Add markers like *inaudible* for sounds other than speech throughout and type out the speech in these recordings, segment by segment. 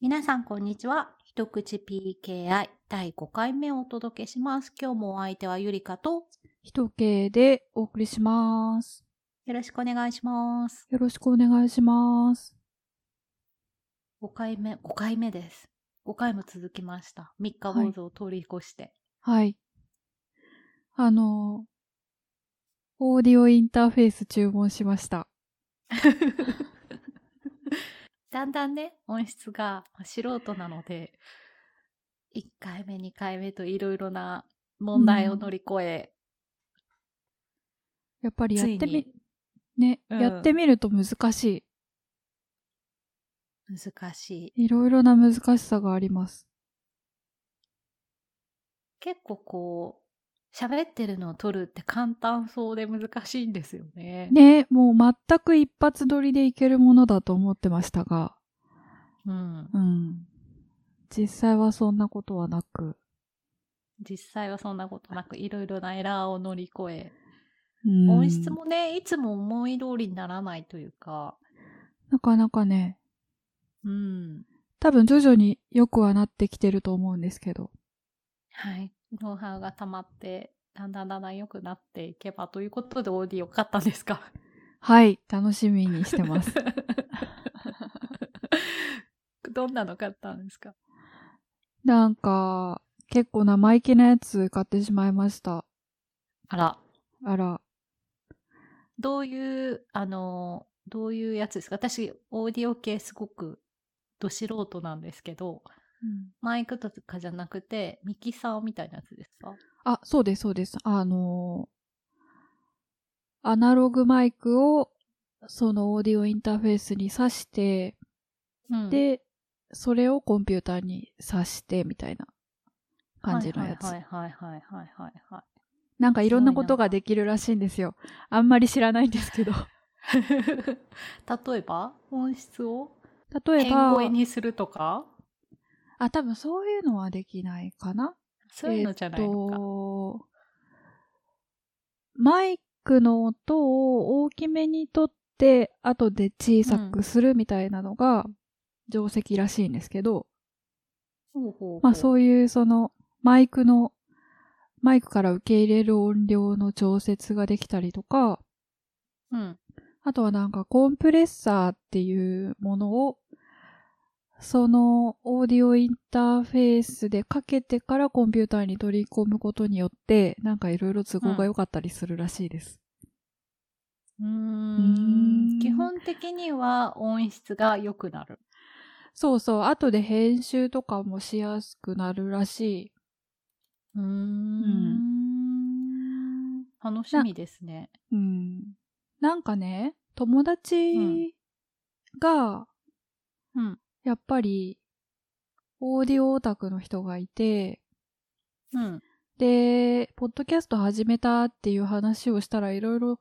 皆さん、こんにちは。一口 PKI 第5回目をお届けします。今日もお相手はゆりかと、一系でお送りします。よろしくお願いします。よろしくお願いします。5回目、5回目です。5回も続きました。3日坊主を通り越して。はい。あの、オーディオインターフェース注文しました。*laughs* だんだんね、音質がまあ素人なので、1回目、2回目といろいろな問題を乗り越え、やっぱりやってみ、ね、うんやってみると難し難しい。い。いろいろな難しさがあります。結構こう、喋ってるのを撮るって簡単そうで難しいんですよね。ね、もう全く一発撮りでいけるものだと思ってましたが、うん。うん。実際はそんなことはなく、実際はそんなことなく、いろいろなエラーを乗り越え、うん音質もね、いつも思い通りにならないというか、なかなかね、うん。多分徐々に良くはなってきてると思うんですけど。はい。ノウハウが溜まって、だんだんだんだん良くなっていけばということでオーディオ買ったんですか？はい、楽しみにしてます。*laughs* どんなの買ったんですか？なんか、結構生意気なやつ買ってしまいました。あら、あら。どういう、あの、どういうやつですか？私、オーディオ系すごくど素人なんですけど、マイクとかじゃなくて、ミキサーみたいなやつですか？あ、そうです、そうです。あのーアナログマイクを、そのオーディオインターフェースに挿して、うん、で、それをコンピューターに挿して、みたいな感じのやつ。はいはいはいはいはいはいはい。なんかいろんなことができるらしいんですよ。あんまり知らないんですけど。*laughs* 例えば？音質を？例えば、変声にするとか？あ、多分そういうのはできないかなそういうのじゃないのか。えっと、マイクの音を大きめにとって、後で小さくするみたいなのが定石らしいんですけど、ほうほうほうまあそういうそのマイクの、マイクから受け入れる音量の調節ができたりとか、うん。あとはなんかコンプレッサーっていうものを、そのオーディオインターフェースでかけてからコンピューターに取り込むことによって、なんかいろいろ都合が良かったりするらしいです。うんん基本的には音質が良くなる。そうそう、後で編集とかもしやすくなるらしい。うーん。楽しみですね。うん。なんかね、友達が、うん。やっぱり、オーディオオタクの人がいて、うん。で、ポッドキャスト始めたっていう話をしたらいろいろ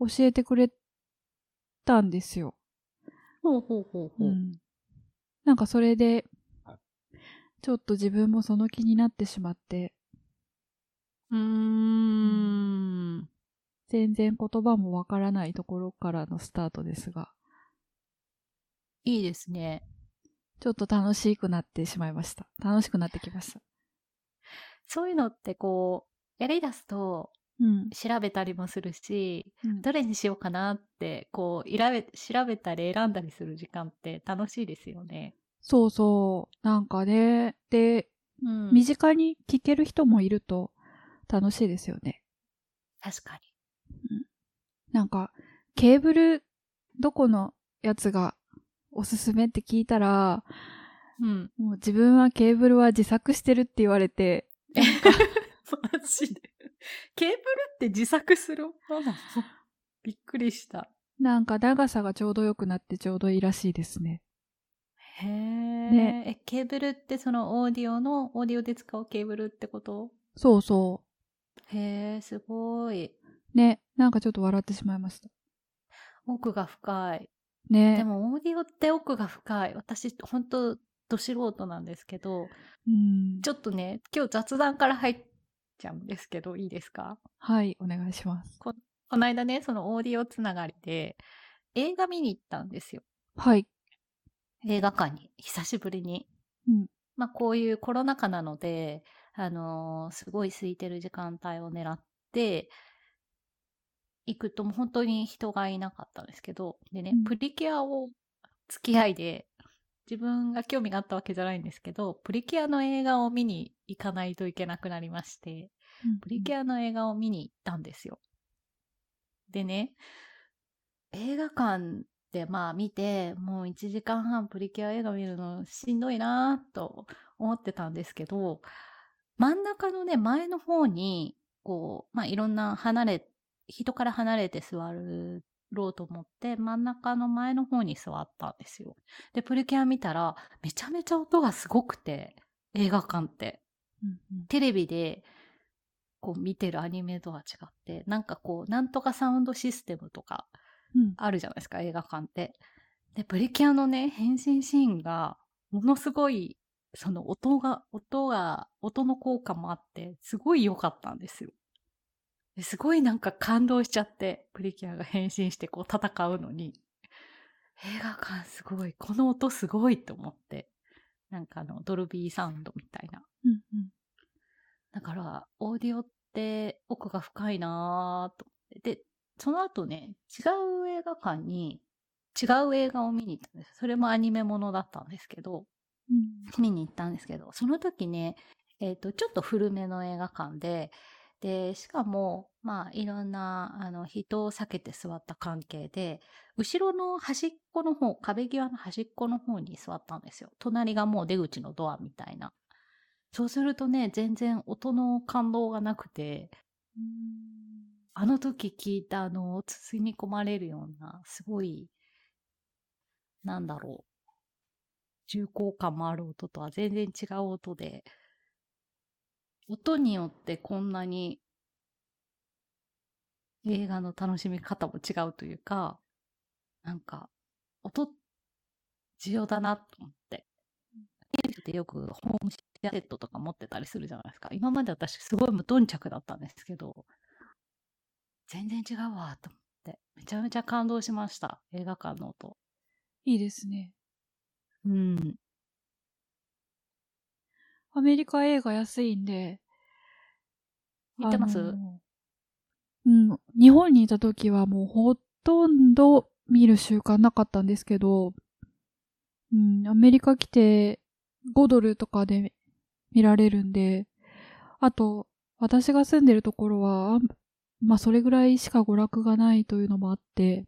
教えてくれたんですよ。ほうほうほうほう。なんかそれで、ちょっと自分もその気になってしまって、うーん。全然言葉もわからないところからのスタートですが、いいですね。ちょっと楽しくなってしまいました。楽しくなってきました。そういうのってこう、やり出すとうん。調べたりもするし、うんどれにしようかなって、こう、調べたり選んだりする時間って楽しいですよね。そうそう。なんかね、で、うん身近に聞ける人もいると楽しいですよね。確かなんか、ケーブル、どこのやつがおすすめって聞いたら、に。うん。もう自分はケーブルは自作してるって言われて、*laughs* マジで。ケーブルって自作する？もの？びっくりした。なんか長さがちょうど良くなってちょうどいいらしいですね。へえ。ねえ、ケーブルってそのオーディオの、オーディオで使うケーブルってこと？そうそへえ、すごい。う。ね、なんかちょっと笑ってしまいました。奥が深い。ね。でもオーディオって奥が深い。私、本当ど素人なんですけど、うん。ちょっとね、今日雑談から入っちゃうんですけど、いいですか？はい、お願いします。この間ね、そのオーディオつながりで、映画見に行ったんですよ。はい。映画館に久しぶりに。うん。まあこういうコロナ禍なので、あのー、すごい空いてる時間帯を狙って、行くともう本当に人がいなかったんですけど、でね、うん、プリキュアを付き合いで、自分が興味があったわけじゃないんですけど、プリキュアの映画を見に行かないといけなくなりまして、うん、プリキュアの映画を見に行ったんですよ。でね、映画館でまあ見て、もう1時間半プリキュア映画見るのしんどいなと思ってたんですけど、真ん中のね、前の方に、こう、まあいろんな離れ、人から離れて座るろうと思って、真ん中の前の方に座ったんですよ。で、プリキュア見たら、めちゃめちゃ音がすごくて、映画館って。うんうん、テレビで、こう見てるアニメとは違って、なんかこう、なんとかサウンドシステムとか、あるじゃないですか、うん、映画館って。で、プリキュアのね、変身シーンが、ものすごい、その音が、音が、音の効果もあって、すごい良かったんですよ。すごいなんか感動しちゃって、プリキュアが変身してこう戦うのに、映画館すごい、この音すごいと思って、なんかあの、ドルビーサウンドみたいな。うんうん、だから、オーディオって奥が深いなぁと思って。で、その後ね、違う映画館に違う映画を見に行ったんです。それもアニメものだったんですけど、うん、見に行ったんですけど、その時ね、えっ、ー、と、ちょっと古めの映画館で、で、しかも、まあ、いろんな、あの、人を避けて座った関係で、後ろの端っこの方、壁際の端っこの方に座ったんですよ。隣がもう出口のドアみたいな。そうするとね、全然音の感動がなくて、あの時聞いたあの、包み込まれるような、すごい、なんだろう。重厚感もある音とは全然違う音で、音によってこんなに映画の楽しみ方も違うというか、なんか、音、重要だなと思って。テレビでよくホームシアセットとか持ってたりするじゃないですか。今まで私すごい無頓着だったんですけど、全然違うわと思って、めちゃめちゃ感動しました。映画館の音。いいですね。うん。アメリカ映画安いんで。行ってます？うん。日本にいた時はもうほとんど見る習慣なかったんですけど、うん、アメリカ来て5ドルとかで見られるんで、あと、私が住んでるところは、まあそれぐらいしか娯楽がないというのもあって、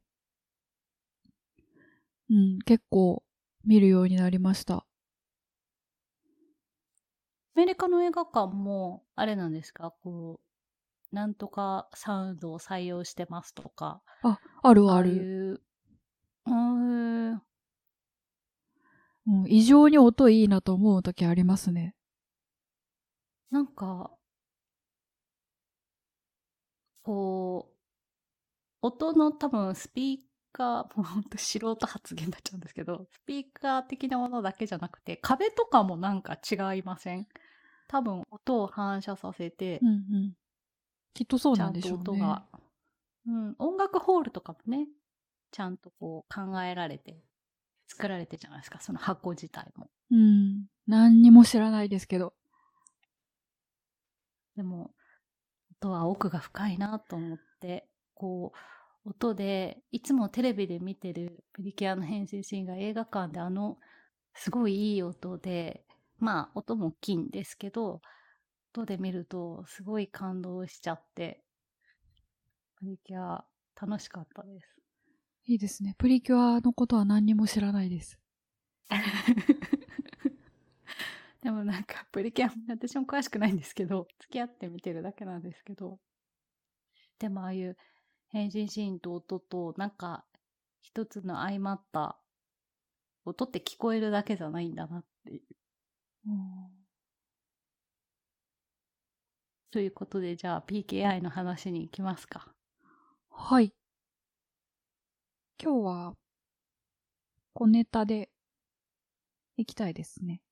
うん、結構見るようになりました。アメリカの映画館も、あれなんですか？こう、なんとかサウンドを採用してますとか。あ、あるある。ああううん、異常に音いいなと思う時ありますね。なんか、こう、音の多分スピーカー、もうほんと素人発言になっちゃうんですけど、スピーカー的なものだけじゃなくて、壁とかもなんか違いません？多分音を反射させて、うんうん、きっとそうなんでしょうね。音が、うん、音楽ホールとかもね、ちゃんとこう考えられて、作られてじゃないですか、その箱自体も。うん。何にも知らないですけど。でも、音は奥が深いなと思って、こう、音で、いつもテレビで見てるプリキュアの変身シーンが映画館であの、すごいいい音で、まあ、音も大きいんですけど、音で見るとすごい感動しちゃって、プリキュア楽しかったです。いいですね。プリキュアのことは何にも知らないです。*laughs* でもなんか、プリキュア、私も詳しくないんですけど、付き合って見てるだけなんですけど、でもああいう変身シーンと音と、なんか、一つの相まった音って聞こえるだけじゃないんだなっていう。うん、ということで、じゃあ PKI の話に行きますか。はい。今日は、小ネタで行きたいですね。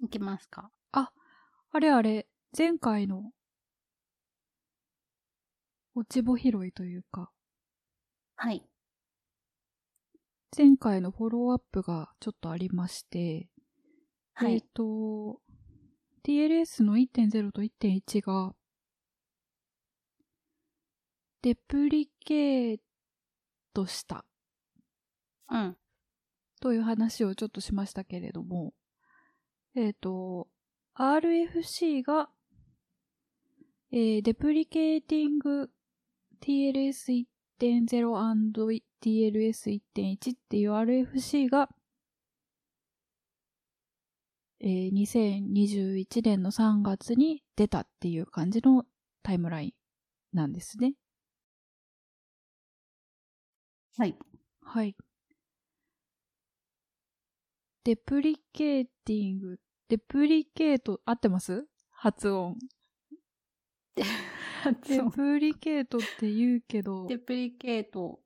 いきますか。あ、あれあれ、前回の、落ち穂拾いというか。はい。前回のフォローアップがちょっとありまして、はい、えっ、ー、と、TLS の1.0と1.1が、デプリケートした。うん。という話をちょっとしましたけれども、えっ、ー、と、RFC が、えー、デプリケーティング TLS1.0 TLS1.1 っていう RFC が、えー、2021年の3月に出たっていう感じのタイムラインなんですね。はい。はい。デプリケーティング、deprecate、合ってます？発音。deprecate *laughs* って言うけど。 dep recate。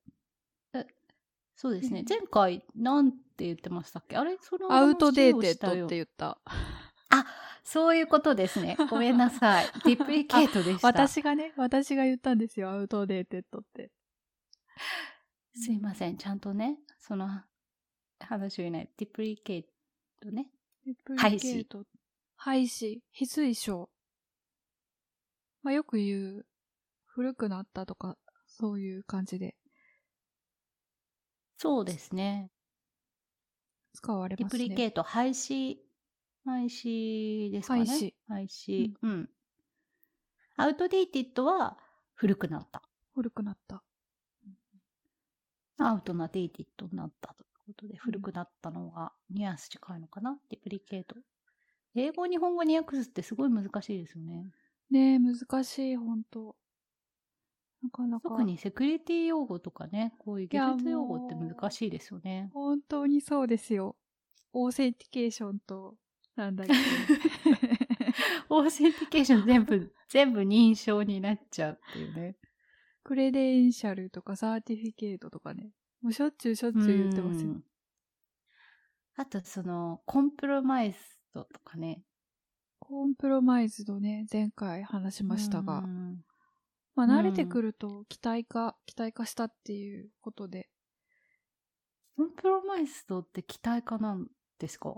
そうですね。前回、なんて言ってましたっけ？あれ？そのアウトデーテッドって言った。あ、そういうことですね。*laughs* ごめんなさい。*laughs* deprecate でした。私がね、私が言ったんですよ。アウトデーテッドって。すいません。ちゃんとね、その話を言えない。ディプリケートね。ディプリケート。廃止。非推奨。まあよく言う、古くなったとか、そういう感じでそうですね。使われますね。リプリケート、廃止、廃止ですかね。廃止。廃止。うん、うん。アウトデイティッドは古くなった。古くなった。アウトなデイティッドになったということで、古くなったのがニュアンス近いのかな、 deprecate。英語、日本語に訳すってすごい難しいですよね。ねえ、難しい、本当なかなか。特にセキュリティ用語とかね、こういう技術用語って難しいですよね。本当にそうですよ。 authentication と、なんだっけ。*laughs* authentication 全部、全部認証になっちゃうっていうね。 credential とか certificate とかね。もうしょっちゅうしょっちゅう言ってますよ。あとその、 compromised とかね。 compromised ね、前回話しましたが。まあ、慣れてくると危殆化、危殆化したっていうことで。 compromised って危殆化なんですか？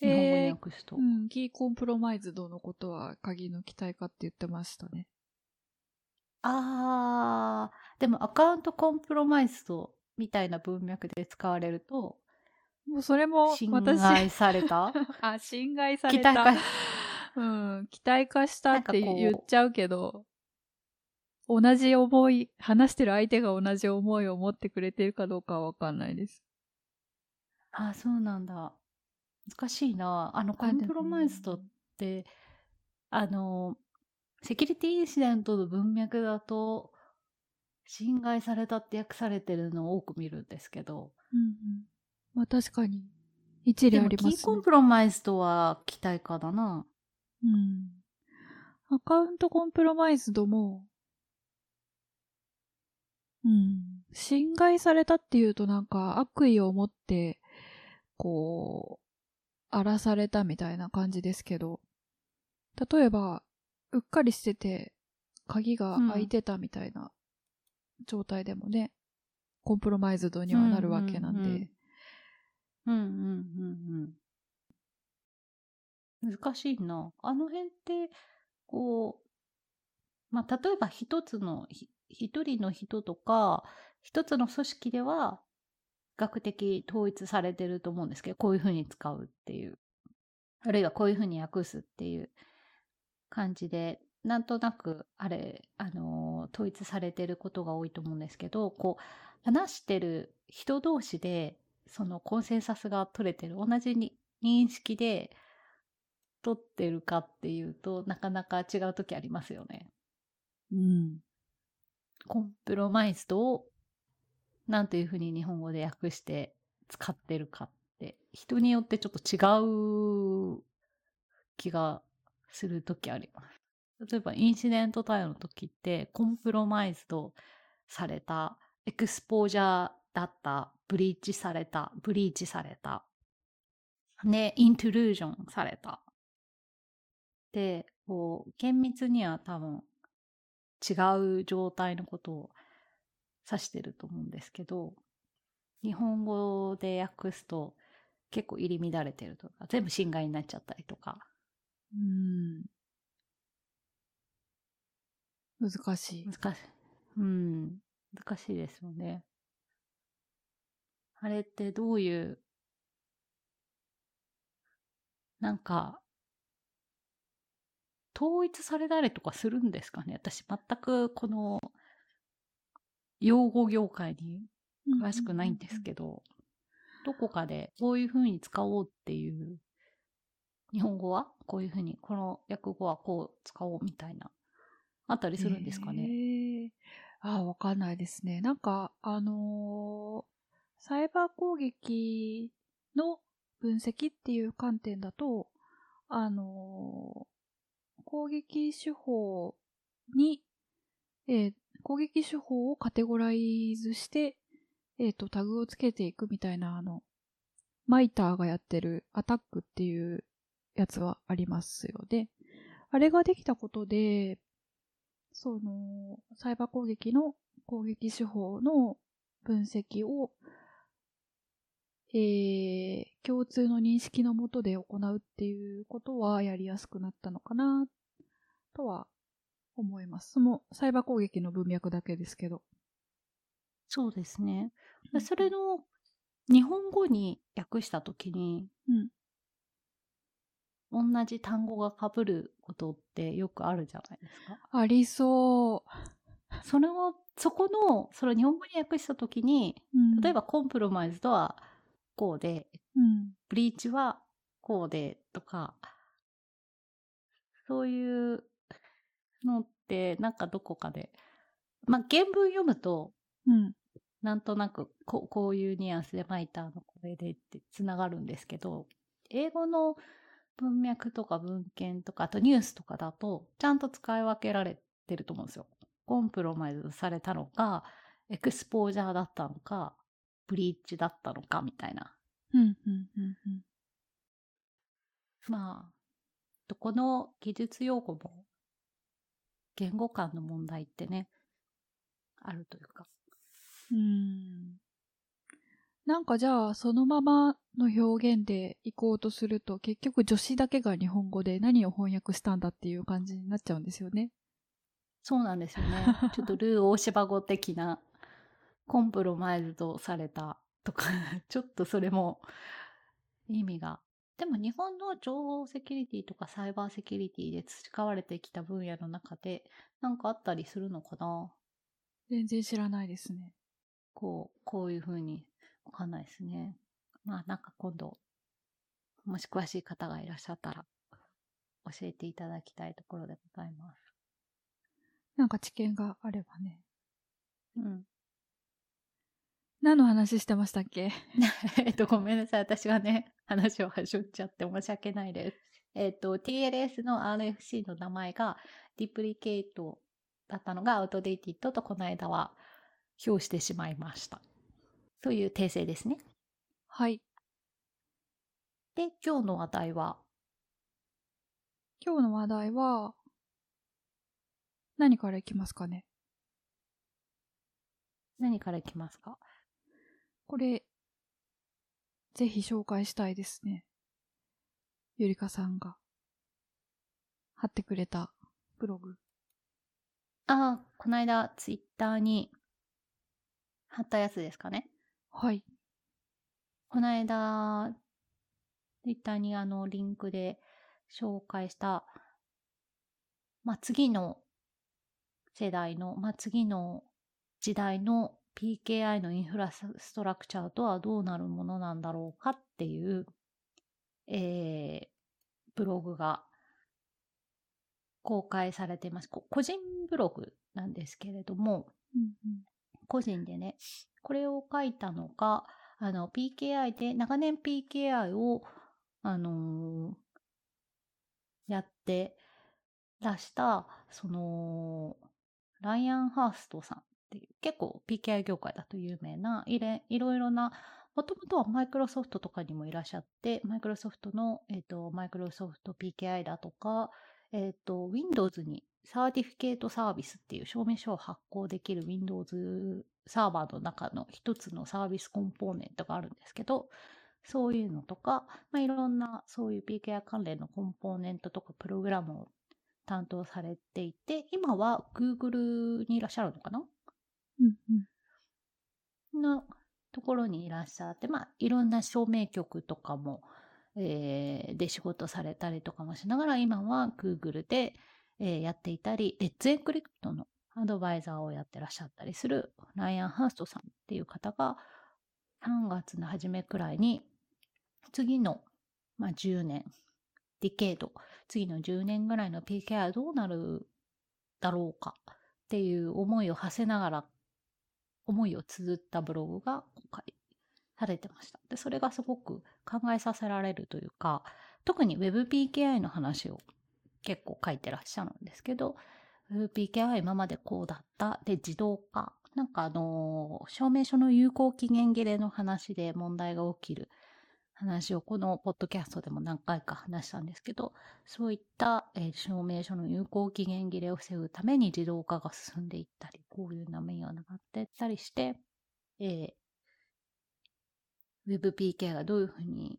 日本語に訳すと。うん、 key compromised のことは鍵の危殆化って言ってましたね。あー、でもアカウントコンプロマイズドみたいな文脈で使われると、もうそれも侵害された？*laughs* あ、侵害された。期待化。*laughs* うん、期待化したって言っちゃうけど、同じ思い、話してる相手が同じ思いを持ってくれてるかどうかはわかんないです。あ、そうなんだ。難しいな。あの、コンプロマイズドって、あの、セキュリティインシデントの文脈だと、侵害されたって訳されてるのを多く見るんですけど。うんうん。まあ確かに。一理ありますね。キーコンプロマイズドは期待化だな。うん。アカウントコンプロマイズドも、うん。侵害されたっていうとなんか悪意を持って、こう、荒らされたみたいな感じですけど、例えば、うっかりしてて、鍵が開いてたみたいな状態でもね、うん、コンプロマイズドにはなるわけなんで。うんうんうんうん。難しいな。あの辺って、こう、まあ、例えば一つの一人の人とか、一つの組織では、学的統一されてると思うんですけど、こういうふうに使うっていう。あるいはこういうふうに訳すっていう感じで、なんとなく、あれ、あの、統一されてることが多いと思うんですけど、こう、話してる人同士で、そのコンセンサスが取れてる、同じに認識で取ってるかっていうとなかなか違う時ありますよね。うん。コンプロマイズドを何というふうに日本語で訳して使ってるかって人によってちょっと違う気がする時あります。例えばインシデント対応の時ってコンプロマイズドされたエクスポージャーだったブリーチされたブリーチされたねイントゥルージョンされたでこう厳密には多分違う状態のことを指してると思うんですけど、日本語で訳すと結構入り乱れてるとか、全部侵害になっちゃったりとか。うん。難しい。難しい。うん。難しいですよね。あれってどういう、なんか、統一されたりとかするんですかね？私全くこの用語業界に詳しくないんですけど、どこかでこういうふうに使おうっていう、日本語は？こういうふうに、この訳語はこう使おうみたいな、あったりするんですかね？えー、ああ、わかんないですね。なんか、あのー、サイバー攻撃の分析っていう観点だと、あのー攻撃手法に、えー、攻撃手法をカテゴライズして、えっ、ー、と、タグをつけていくみたいな、あの、マイターがやってるアタックっていうやつはありますよね。あれができたことで、その、サイバー攻撃の攻撃手法の分析をえー、共通の認識のもとで行うっていうことはやりやすくなったのかな、とは思います。そのサイバー攻撃の文脈だけですけど。そうですね。それの日本語に訳したときに、うん、同じ単語が被ることってよくあるじゃないですか。ありそう。それを、そこの、それを日本語に訳したときに、うん、例えばコンプロマイズとはこうで、うん、ブリーチはこうでとか、そういうのってなんかどこかで、まあ、原文読むと、うん、なんとなくこうこういうニュアンスでマイターのこれでってつながるんですけど、英語の文脈とか文献とか、あとニュースとかだと、ちゃんと使い分けられてると思うんですよ。コンプロマイズされたのか、エクスポージャーだったのか、ブリーチだったのかみたいな。うんうんうんうん、まあ、どこの技術用語も言語間の問題ってね、あるというか。うん。なんかじゃあ、そのままの表現で行こうとすると、結局女子だけが日本語で何を翻訳したんだっていう感じになっちゃうんですよね。そうなんですよね。*laughs* ちょっとルー大芝語的なコンプロマイズとされたとかちょっとそれも意味が。でも日本の情報セキュリティとかサイバーセキュリティで培われてきた分野の中で何かあったりするのかな？全然知らないですね。こう、こういうふうにわかんないですね。まあなんか今度、もし詳しい方がいらっしゃったら教えていただきたいところでございます。なんか知見があればね。うん。何の話してましたっけ？*laughs* えっと、ごめんなさい。私がね、話を端折っちゃって申し訳ないです。えっと、TLS の RFC の名前がディプリケートだったのがアウトデイティッドとこの間は表してしまいました。という訂正ですね。はい。で、今日の話題は？今日の話題は、何からいきますかね何からいきますか？これ、ぜひ紹介したいですね。ゆりかさんが貼ってくれたブログ。ああ、この間ツイッターに貼ったやつですかね。はい。この間、ツイッターにあのリンクで紹介した、まあ、次の世代の、まあ、次の時代の PKI のインフラストラクチャーとはどうなるものなんだろうかっていう、えー、ブログが公開されています。個人ブログなんですけれども、うんうん、個人でね、これを書いたのが、あの、PKI で、長年 PKI を、あのー、やって出した、その、ライアン・ハーストさんっていう、結構 PKI 業界だと有名な、いれいろいろな、もともとはマイクロソフトとかにもいらっしゃって、マイクロソフトの、えっ、ー、と、マイクロソフト PKI だとか、えっ、ー、と、Windows にサーティフィケートサービスっていう証明書を発行できる Windows サーバーの中の一つのサービスコンポーネントがあるんですけど、そういうのとか、まあ、いろんなそういう PKI 関連のコンポーネントとかプログラムを担当されていて、今は Google にいらっしゃるのかな？うんうん。のところにいらっしゃって、まあ、いろんな証明局とかも、えー、で仕事されたりとかもしながら、今は Google で、えー、やっていたり、レッツエンクリプトのアドバイザーをやってらっしゃったりするライアン・ハーストさんっていう方が、3月の初めくらいに、次の、まあ、10年、ディケード、次の10年ぐらいの PKI はどうなるだろうかっていう思いを馳せながら、思いを綴ったブログが今回されてました。で、それがすごく考えさせられるというか、特に WebPKI の話を結構書いてらっしゃるんですけど、WebPKI 今までこうだった。で、自動化。なんかあのー、証明書の有効期限切れの話で問題が起きる話をこのポッドキャストでも何回か話したんですけど、そういった、えー、証明書の有効期限切れを防ぐために自動化が進んでいったり、こういう波が上がっていったりして、えー、WebPK がどういうふうに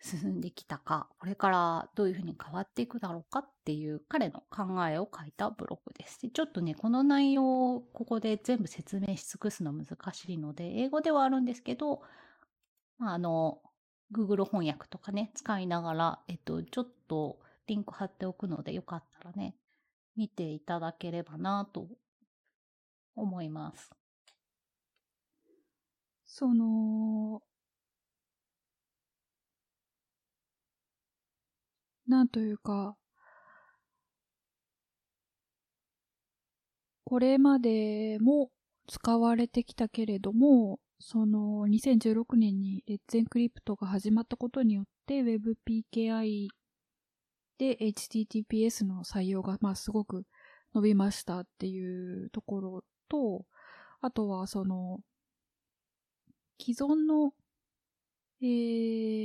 進んできたか、これからどういうふうに変わっていくだろうかっていう彼の考えを書いたブログです。でちょっとね、この内容をここで全部説明し尽くすの難しいので、英語ではあるんですけど、あの、Google 翻訳とかね、使いながら、えっと、ちょっとリンク貼っておくので、よかったらね、見ていただければなと思います。その、なんというか、これまでも使われてきたけれども、その2016年にレッツエンクリプトが始まったことによって WebPKI で HTTPS の採用がまあすごく伸びましたっていうところと、あとはその既存の、え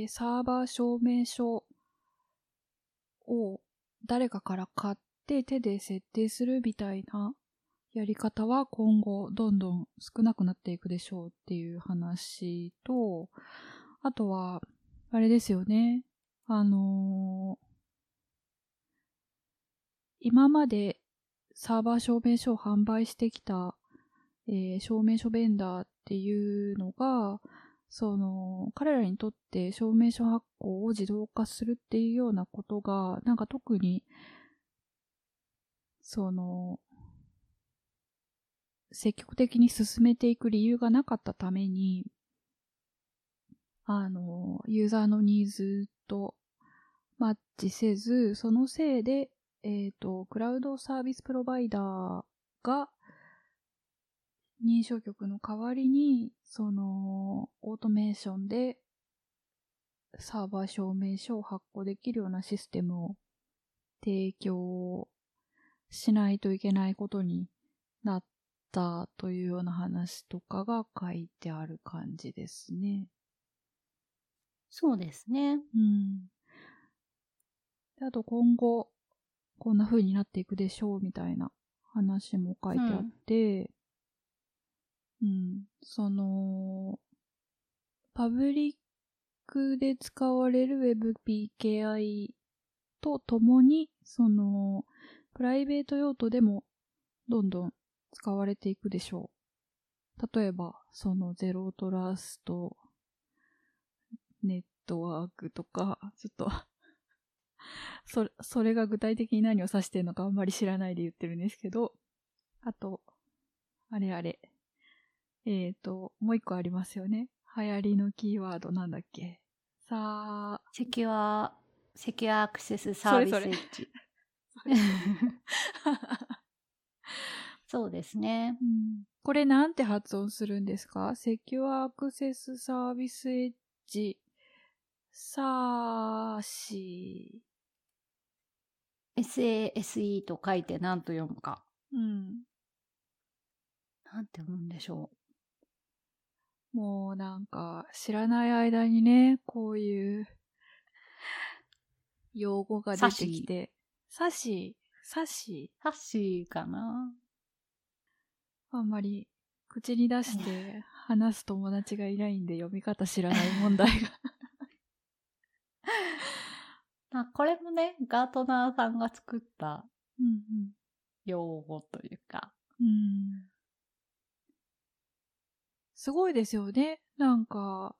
ー、サーバー証明書を誰かから買って手で設定するみたいなやり方は今後どんどん少なくなっていくでしょうっていう話と、あとは、あれですよね。あのー、今までサーバー証明書を販売してきた、えー、証明書ベンダーっていうのが、その、彼らにとって証明書発行を自動化するっていうようなことが、なんか特に、その、積極的に進めていく理由がなかったために、あの、ユーザーのニーズとマッチせず、そのせいで、えっ、ー、と、クラウドサービスプロバイダーが認証局の代わりに、その、オートメーションでサーバー証明書を発行できるようなシステムを提供しないといけないことになったというような話とかが書いてある感じですね。そうですね。うん。であと今後、こんな風になっていくでしょうみたいな話も書いてあって、うん、うん、その、パブリックで使われる WebPKI と共に、その、プライベート用途でもどんどん使われていくでしょう。例えば、そのゼロトラストネットワークとか、ちょっと *laughs* それ、それが具体的に何を指してるのかあんまり知らないで言ってるんですけど、あと、あれあれ。えっ、ー、と、もう一個ありますよね。流行りのキーワードなんだっけさあ。セキュア、セキュアアクセスサービスエッジ。それそれ *laughs* *laughs* そうですね。うん、これなんて発音するんですか？セキュアアクセスサービスエッジ、サーシー。SASE と書いて何と読むか。うん。なんて読むんでしょう。もうなんか知らない間にね、こういう用語が出てきて。サッシー、サッシー。サッシーかなあんまり口に出して話す友達がいないんで読み方知らない問題が *laughs* あこれもね、ガートナーさんが作った用語というか。うんうん、すごいですよね。なんか、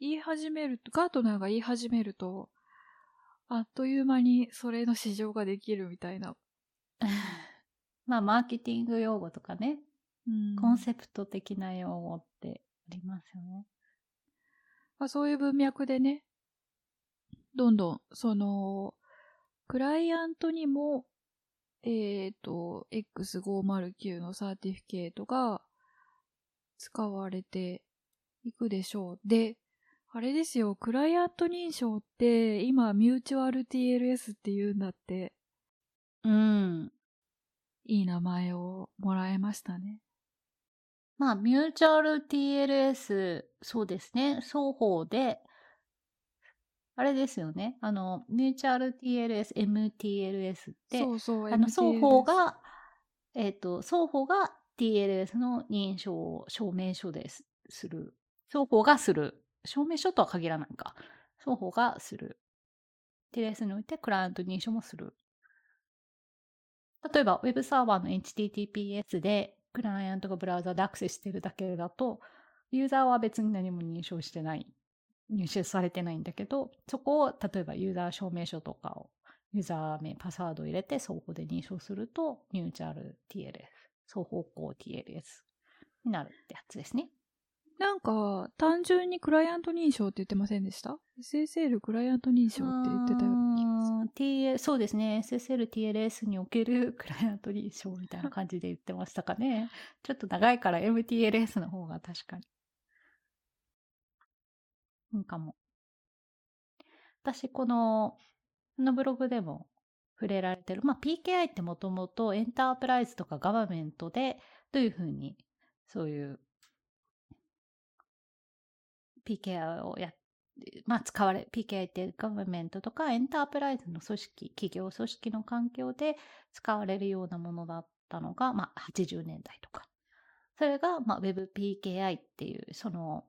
言い始めると、ガートナーが言い始めると、あっという間にそれの市場ができるみたいな。*laughs* まあ、マーケティング用語とかね、うん、コンセプト的な用語ってありますよね。まあ、そういう文脈でね、どんどん、その、クライアントにも、えっ、ー、と、X509 のサーティフィケートが使われていくでしょう。で、あれですよ、クライアント認証って今ミューチュアル TLS って言うんだって。うん。いい名前をもらえましたね。まあ、ミューチュアル TLS、そうですね、双方で、あれですよね。あの、ミューチュアル TLS、MTLS って、そうそうあの、双方が、えっ、ー、と、双方が TLS の認証証明書です。する。双方がする。証明書とは限らないか。双方がする。TLS においてクライアント認証もする。例えば、Web サーバーの HTTPS でクライアントがブラウザでアクセスしてるだけだと、ユーザーは別に何も認証してない、入手されてないんだけど、そこを例えばユーザー証明書とかを、ユーザー名、パスワードを入れて双方で認証すると、ミューチャル TLS、双方向 TLS になるってやつですね。なんか、単純にクライアント認証って言ってませんでした ?SSL クライアント認証って言ってたような気がする。T、そうですね。SSL、TLS におけるクライアント認証みたいな感じで言ってましたかね。*laughs* ちょっと長いから MTLS の方が確かに。うんかも。私、この、このブログでも触れられてる。まあ、PKI ってもともとエンタープライズとかガバメントでどういうふうにそういう PKI をやまあ、使われ、PKI ってガバメントとかエンタープライズの組織、企業組織の環境で使われるようなものだったのが、まあ、80年代とか。それが、まあ、WebPKI っていう、その、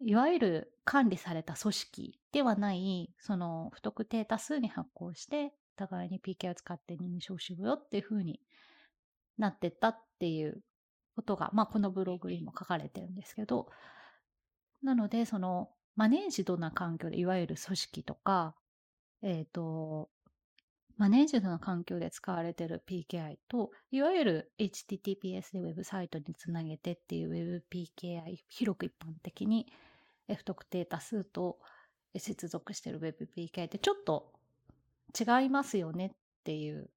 いわゆる管理された組織ではない、その不特定多数に発行して、互いに PKI を使って認証しようよっていう風になってったっていうことが、まあ、このブログにも書かれてるんですけど、なので、その、マネージドな環境で、いわゆる組織とか、えっ、ー、と、マネージドな環境で使われている PKI と、いわゆる HTTPS でウェブサイトにつなげてっていう WebPKI、広く一般的に不特定多数と接続している WebPKI ってちょっと違いますよねっていう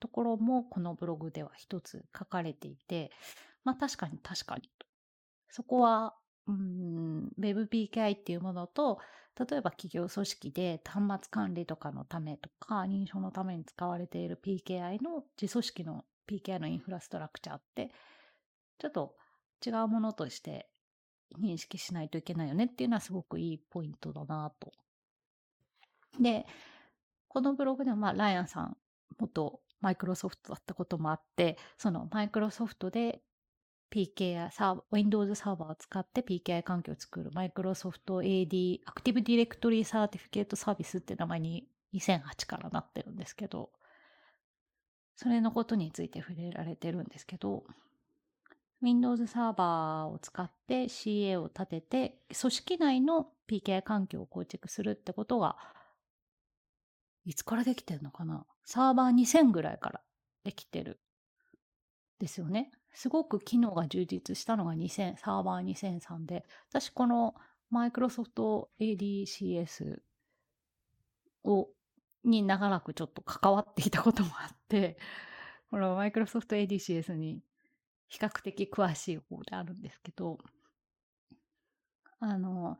ところもこのブログでは一つ書かれていて、まあ確かに確かにそこは、うん、WebPKI っていうものと、例えば企業組織で端末管理とかのためとか、認証のために使われている PKI の自組織の PKI のインフラストラクチャーって、ちょっと違うものとして認識しないといけないよねっていうのはすごくいいポイントだなと。で、このブログでは、まあ、ライアンさん、元マイクロソフトだったこともあって、そのマイクロソフトで PKI サー Windows サーバーを使って PKI 環境を作る Microsoft AD Active Directory Certificate Service って名前に2008からなってるんですけど、それのことについて触れられてるんですけど、Windows サーバーを使って CA を立てて、組織内の PKI 環境を構築するってことが、いつからできてるのかな？サーバー2000ぐらいからできてる。ですよね。すごく機能が充実したのが2000、サーバー2003で、私このマイクロソフト ADCS を、に長らくちょっと関わっていたこともあって、このマイクロソフト ADCS に比較的詳しい方であるんですけど、あの、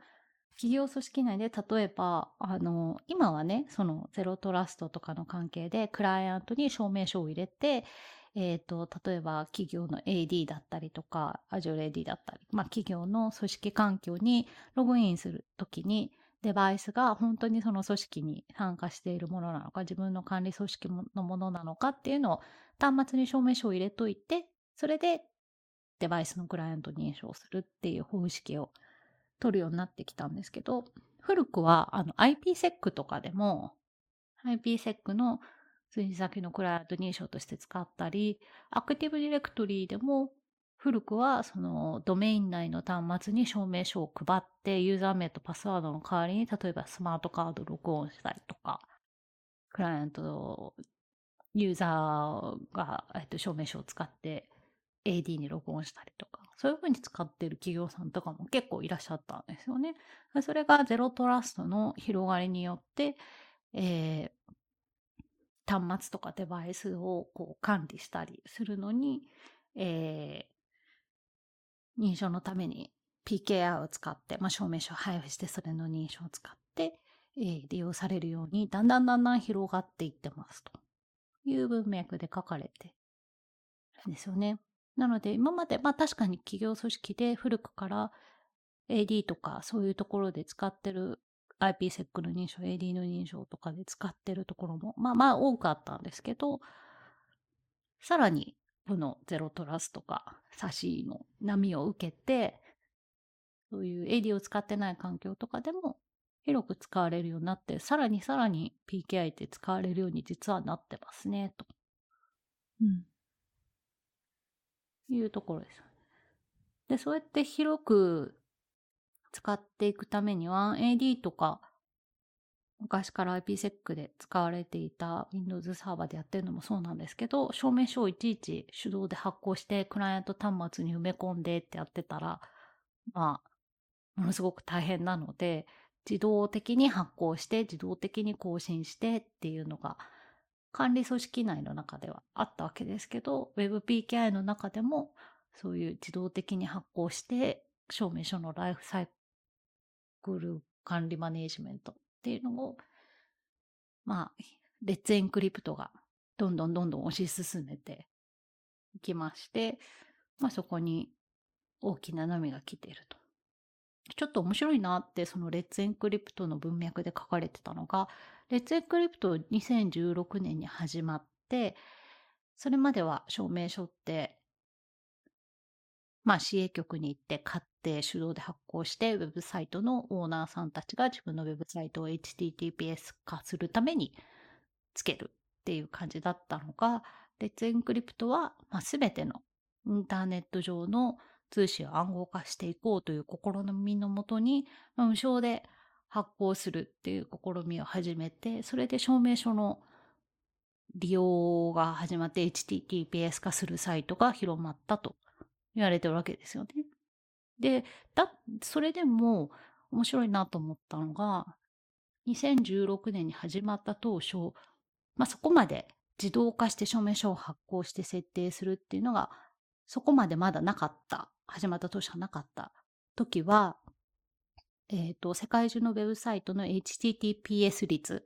企業組織内で例えば、あの、今はね、そのゼロトラストとかの関係でクライアントに証明書を入れて、えっ、ー、と、例えば企業の AD だったりとか、Azure AD だったり、まあ企業の組織環境にログインするときに、デバイスが本当にその組織に参加しているものなのか、自分の管理組織のものなのかっていうのを端末に証明書を入れといて、それでデバイスのクライアント認証するっていう方式を取るようになってきたんですけど、古くはあの IPsec とかでも IPsec の通知先のクライアント認証として使ったり、アクティブディレクトリーでも古くはそのドメイン内の端末に証明書を配ってユーザー名とパスワードの代わりに例えばスマートカード録音したりとか、クライアント、ユーザーが、えっと、証明書を使って AD に録音したりとか、そういうふうに使ってる企業さんとかも結構いらっしゃったんですよね。それがゼロトラストの広がりによって、えー、端末とかデバイスをこう管理したりするのに、えー、認証のために PKI を使って、まあ、証明書を配布してそれの認証を使って、えー、利用されるようにだんだんだんだん広がっていってますという文脈で書かれてるんですよね。なので今まで、まあ確かに企業組織で古くから AD とかそういうところで使ってる IPsec の認証、AD の認証とかで使ってるところも、まあまあ多くあったんですけど、さらにこのゼロトラスとかサシの波を受けて、そういう AD を使ってない環境とかでも広く使われるようになって、さらにさらに PKI って使われるように実はなってますね、と。うん。いうところです。で、そうやって広く使っていくためには AD とか昔から IPsec で使われていた Windows サーバーでやってるのもそうなんですけど、証明書をいちいち手動で発行してクライアント端末に埋め込んでってやってたら、まあ、ものすごく大変なので、自動的に発行して自動的に更新してっていうのが管理組織内の中ではあったわけですけど、WebPKI の中でもそういう自動的に発行して証明書のライフサイクル管理マネジメントっていうのを、まあ、レッツエンクリプトがどんどんどんどん推し進めていきまして、まあそこに大きな波が来ていると。ちょっと面白いなって、そのレッツエンクリプトの文脈で書かれてたのが、レッツエンクリプト2016年に始まって、それまでは証明書って、まあ、市営局に行って買って手動で発行して、ウェブサイトのオーナーさんたちが自分のウェブサイトを HTTPS 化するためにつけるっていう感じだったのが、レッツエンクリプトは、まあ、全てのインターネット上の通信を暗号化していこうという試みのもとに、まあ、無償で発行するっていう試みを始めて、それで証明書の利用が始まって HTTPS 化するサイトが広まったと言われてるわけですよね。で、だ、それでも面白いなと思ったのが、2016年に始まった当初、まあ、そこまで自動化して証明書を発行して設定するっていうのが、そこまでまだなかった、始まった当初はなかった。時は、えっ、ー、と、世界中のウェブサイトの HTTPS 率、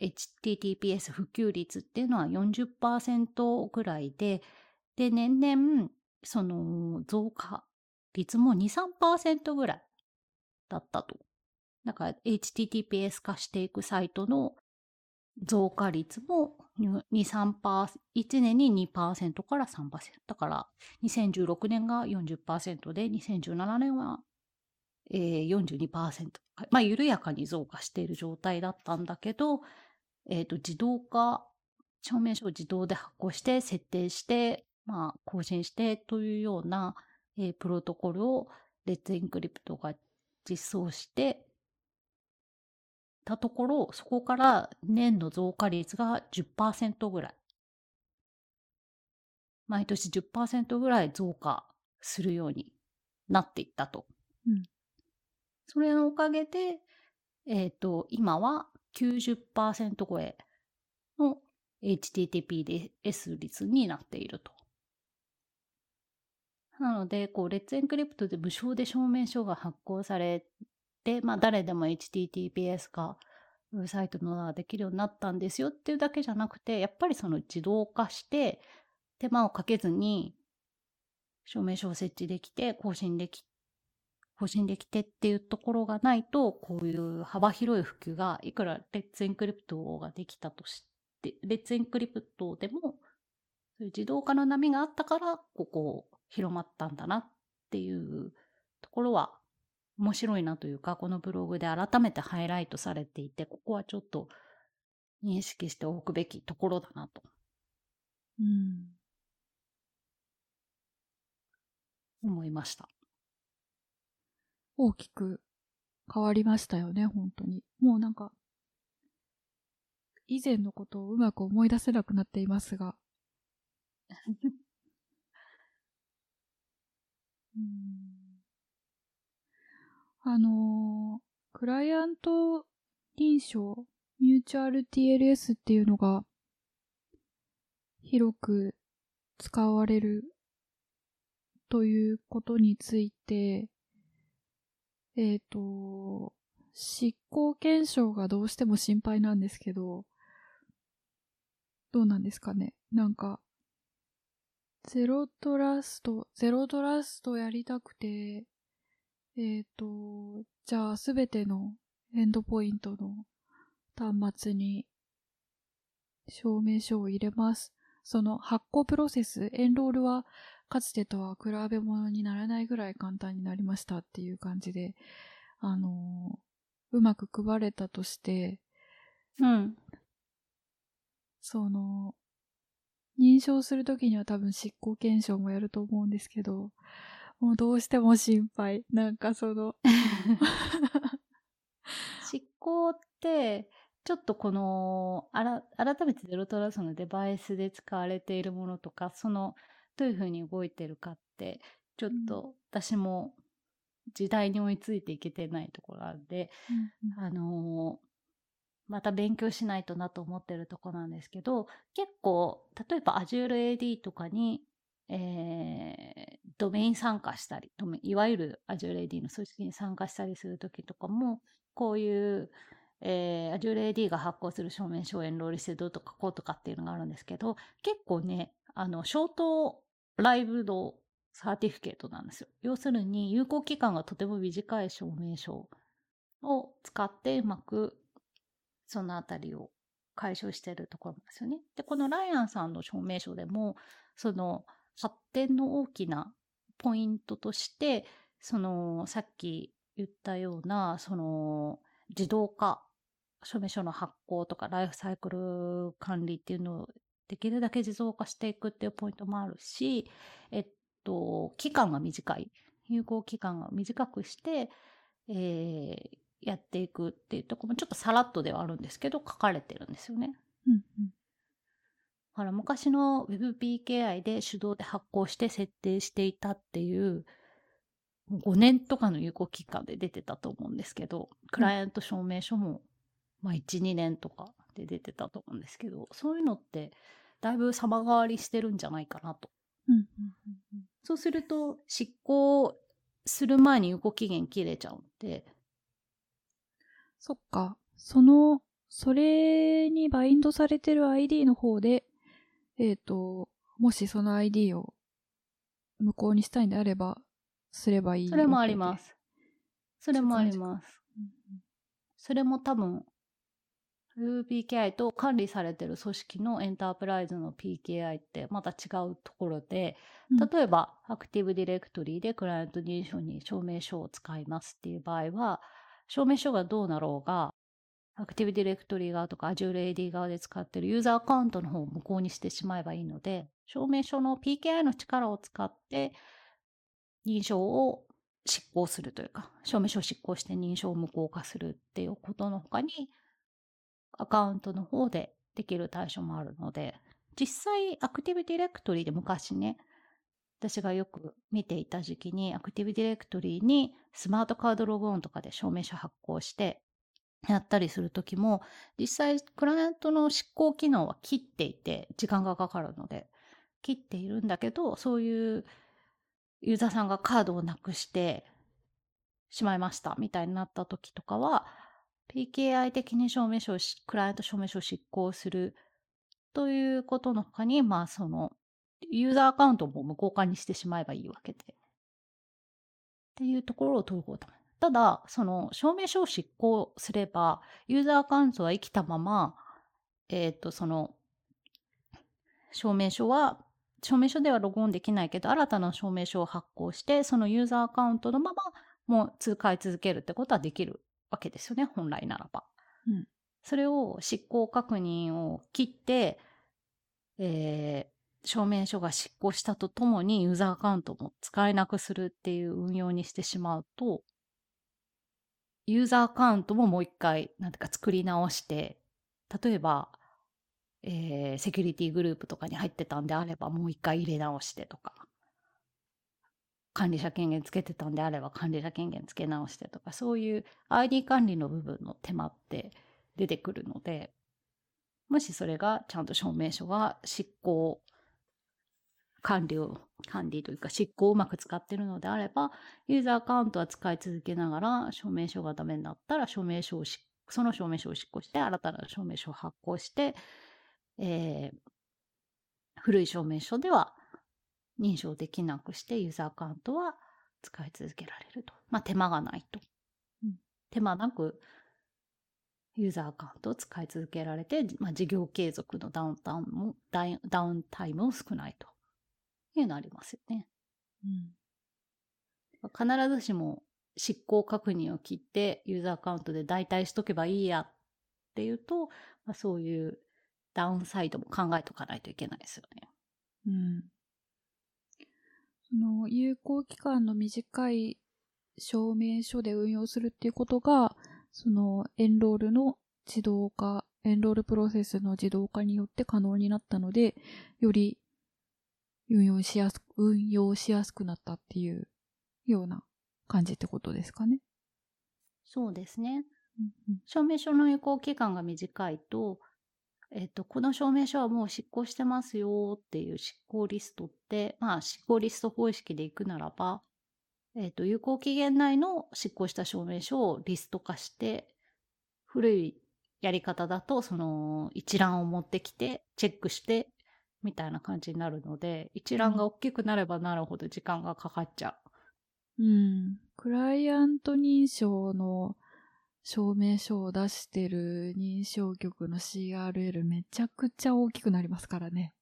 HTTPS 普及率っていうのは40%ぐらいで、で、年々、その増加率も2、3%ぐらいだったと。だから HTTPS 化していくサイトの増加率も2、3%、1年に2%から3%。だから2016年が40%で、2017年はえー、42%。まあ、緩やかに増加している状態だったんだけど、えっ、ー、と、自動化、証明書を自動で発行して、設定して、まあ、更新してというような、えー、プロトコルをレッツエンクリプトが実装してたところ、そこから年の増加率が10%ぐらい。毎年10%ぐらい増加するようになっていったと。うん、それのおかげで、えっ、ー、と、今は90%超えの HTTPS 率になっていると。なので、こう、 Let's Encrypt で無償で証明書が発行されて、まあ、誰でも HTTPS がウェブサイトのができるようになったんですよっていうだけじゃなくて、やっぱりその自動化して、手間をかけずに証明書を設置できて、更新でき個人できてっていうところがないと、こういう幅広い普及が、いくら Let's Encrypt ができたとして、 Let's Encrypt でも、そういう自動化の波があったから、ここ広まったんだなっていうところは面白いなというか、このブログで改めてハイライトされていて、ここはちょっと認識しておくべきところだなと。うん。思いました。大きく変わりましたよね、本当に。もうなんか、以前のことをうまく思い出せなくなっていますが。*laughs* あのー、クライアント認証、ミューチュアル TLS っていうのが広く使われるということについて、えっ、ー、と、執行検証がどうしても心配なんですけど、どうなんですかね。なんか、ゼロトラスト、ゼロトラストやりたくて、えっ、ー、と、じゃあすべてのエンドポイントの端末に証明書を入れます。その発行プロセス、エンロールはかつてとは比べ物にならないぐらい簡単になりましたっていう感じで、あのうまく配れたとして、うん。その、認証するときには多分執行検証もやると思うんですけど、もうどうしても心配。なんかその執行って、ちょっとこの、あら、改めてゼロトラストのデバイスで使われているものとか、その、どういうふうに動いてるかって、ちょっと私も時代に追いついていけてないところあるんで、うん、あのー、また勉強しないとなと思ってるとこなんですけど、結構、例えば Azure AD とかに、えー、ドメイン参加したり、いわゆる Azure AD の組織に参加したりするときとかも、こういう、えー、Azure AD が発行する証明書をエンロールしてどうとかこうとかっていうのがあるんですけど、結構ね、あの、ショートライブドサーティフィケートなんですよ。要するに、有効期間がとても短い証明書を使ってうまくそのあたりを解消してるところなんですよね。で、このライアンさんの証明書でも、その発展の大きなポイントとして、そのさっき言ったような、その自動化、証明書の発行とかライフサイクル管理っていうのをできるだけ自動化していくっていうポイントもあるし、えっと、期間が短い。有効期間が短くして、えー、やっていくっていうところもちょっとさらっとではあるんですけど、書かれてるんですよね。うんうん。だから昔の WebPKI で手動で発行して設定していたっていう、5年とかの有効期間で出てたと思うんですけど、クライアント証明書も、まあ1、2年とかで出てたと思うんですけど、そういうのってだいぶ様変わりしてるんじゃないかなと。うんうんうん、そうすると執行する前に有効期限切れちゃうんで。そっか。その、それにバインドされてる ID の方で、えっ、ー、と、もしその ID を無効にしたいんであれば、すればいい。それもあります。それもあります。それも多分、RubyPKI と管理されてる組織のエンタープライズの PKI ってまた違うところで、例えば、アクティブディレクトリでクライアント認証に証明書を使いますっていう場合は、証明書がどうなろうが、アクティブディレクトリ側とか Azure AD 側で使ってるユーザーアカウントの方を無効にしてしまえばいいので、証明書の PKI の力を使って認証を執行するというか、証明書を執行して認証を無効化するっていうことの他に、アカウントの方でできる対象もあるので、実際、アクティブディレクトリで昔ね、私がよく見ていた時期に、アクティブディレクトリーにスマートカードログオンとかで証明書発行してやったりするときも、実際、クライアントの執行機能は切っていて、時間がかかるので、切っているんだけど、そういうユーザーさんがカードをなくしてしまいましたみたいになった時とかは、PKI 的に証明書をクライアント証明書を執行するということの他に、まあその、ユーザーアカウントも無効化にしてしまえばいいわけで。っていうところを取ることただ、その証明書を執行すれば、ユーザーアカウントは生きたまま、えっ、ー、と、その、証明書は、証明書ではログオンできないけど、新たな証明書を発行して、そのユーザーアカウントのまま、もう通い続けるってことはできるわけですよね、本来ならば。うん、それを執行確認を切って、えー、証明書が執行したとともにユーザーアカウントも使えなくするっていう運用にしてしまうと、ユーザーアカウントももう一回、なんていうか作り直して、例えば、えー、セキュリティグループとかに入ってたんであれば、もう一回入れ直してとか、管理者権限つけてたんであれば管理者権限つけ直してとか、そういう ID 管理の部分の手間って出てくるので、もしそれがちゃんと証明書が執行管理を、管理というか執行をうまく使ってるのであれば、ユーザーアカウントは使い続けながら、証明書がダメになったら、証明書をその証明書を執行して、新たな証明書を発行して、えー、古い証明書では認証できなくして、ユーザーアカウントは使い続けられると。まあ、手間がないと。うん、手間なく、ユーザーアカウントを使い続けられて、まあ、事業継続のダウンタウンもダウンタイムも少ないと。いうのありますよね。うん、必ずしも執行確認を切ってユーザーアカウントで代替しとけばいいやっていうと、まあ、そういうダウンサイドも考えとかないといけないですよね。うん。その有効期間の短い証明書で運用するっていうことが、そのエンロールの自動化、エンロールプロセスの自動化によって可能になったので、より運用しやすく、運用しやすくなったっていうような感じってことですかね。そうですね。証明書の有効期間が短いと、えっと、この証明書はもう執行してますよっていう執行リストって、まあ執行リスト方式でいくならば、えっと、有効期限内の執行した証明書をリスト化して、古いやり方だと、その一覧を持ってきて、チェックして、みたいな感じになるので、一覧が大きくなればなるほど時間がかかっちゃう。うん。クライアント認証の証明書を出してる認証局の CRL めちゃくちゃ大きくなりますからね。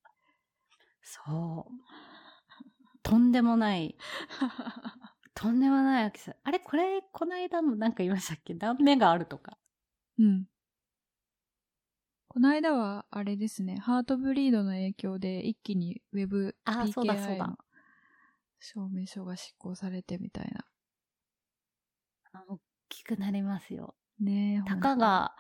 そう。とんでもない。*laughs* とんでもない大きさ。あれこれ、この間もなんか言いましたっけ？断面があるとか。うん。この間は、あれですね、ハートブリードの影響で一気に Web PKI の証明書が執行されてみたいな。大きくなりますよ。ねたかが、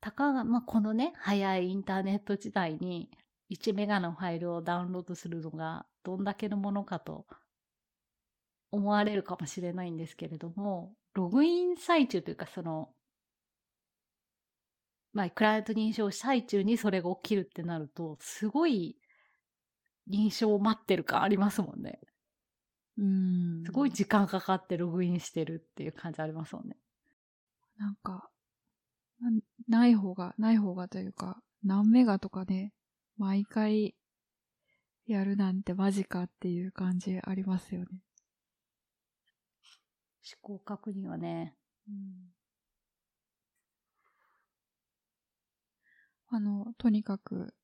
たかが、まあ、このね、早いインターネット時代に1メガのファイルをダウンロードするのがどんだけのものかと思われるかもしれないんですけれども、ログイン最中というかそのまあ、クライアント認証最中にそれが起きるってなると、すごい認証を待ってる感ありますもんね。うん。すごい時間かかってログインしてるっていう感じありますもんね。なんか、ない方が、ない方がというか、何メガとかね、毎回やるなんてマジかっていう感じありますよね。思考確認はね、うんあの、とにかく、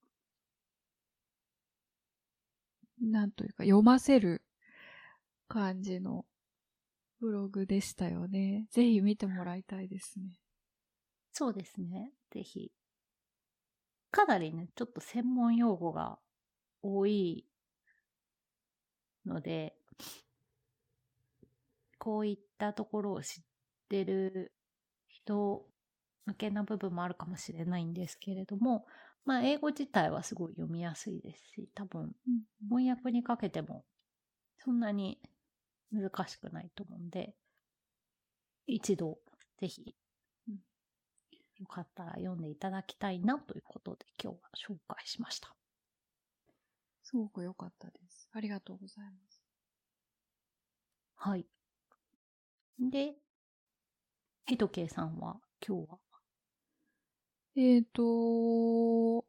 なんというか、読ませる感じのブログでしたよね。ぜひ見てもらいたいですね。そうですね。ぜひ。かなりね、ちょっと専門用語が多いので、こういったところを知ってる人向けな部分もあるかもしれないんですけれども、まあ、英語自体はすごい読みやすいですし、多分、翻訳にかけても、そんなに難しくないと思うんで、一度、ぜひ、よかったら読んでいただきたいなということで、今日は紹介しました。すごく良かったです。ありがとうございます。はい。で、ひとけいさんは今日はえっ、ー、と、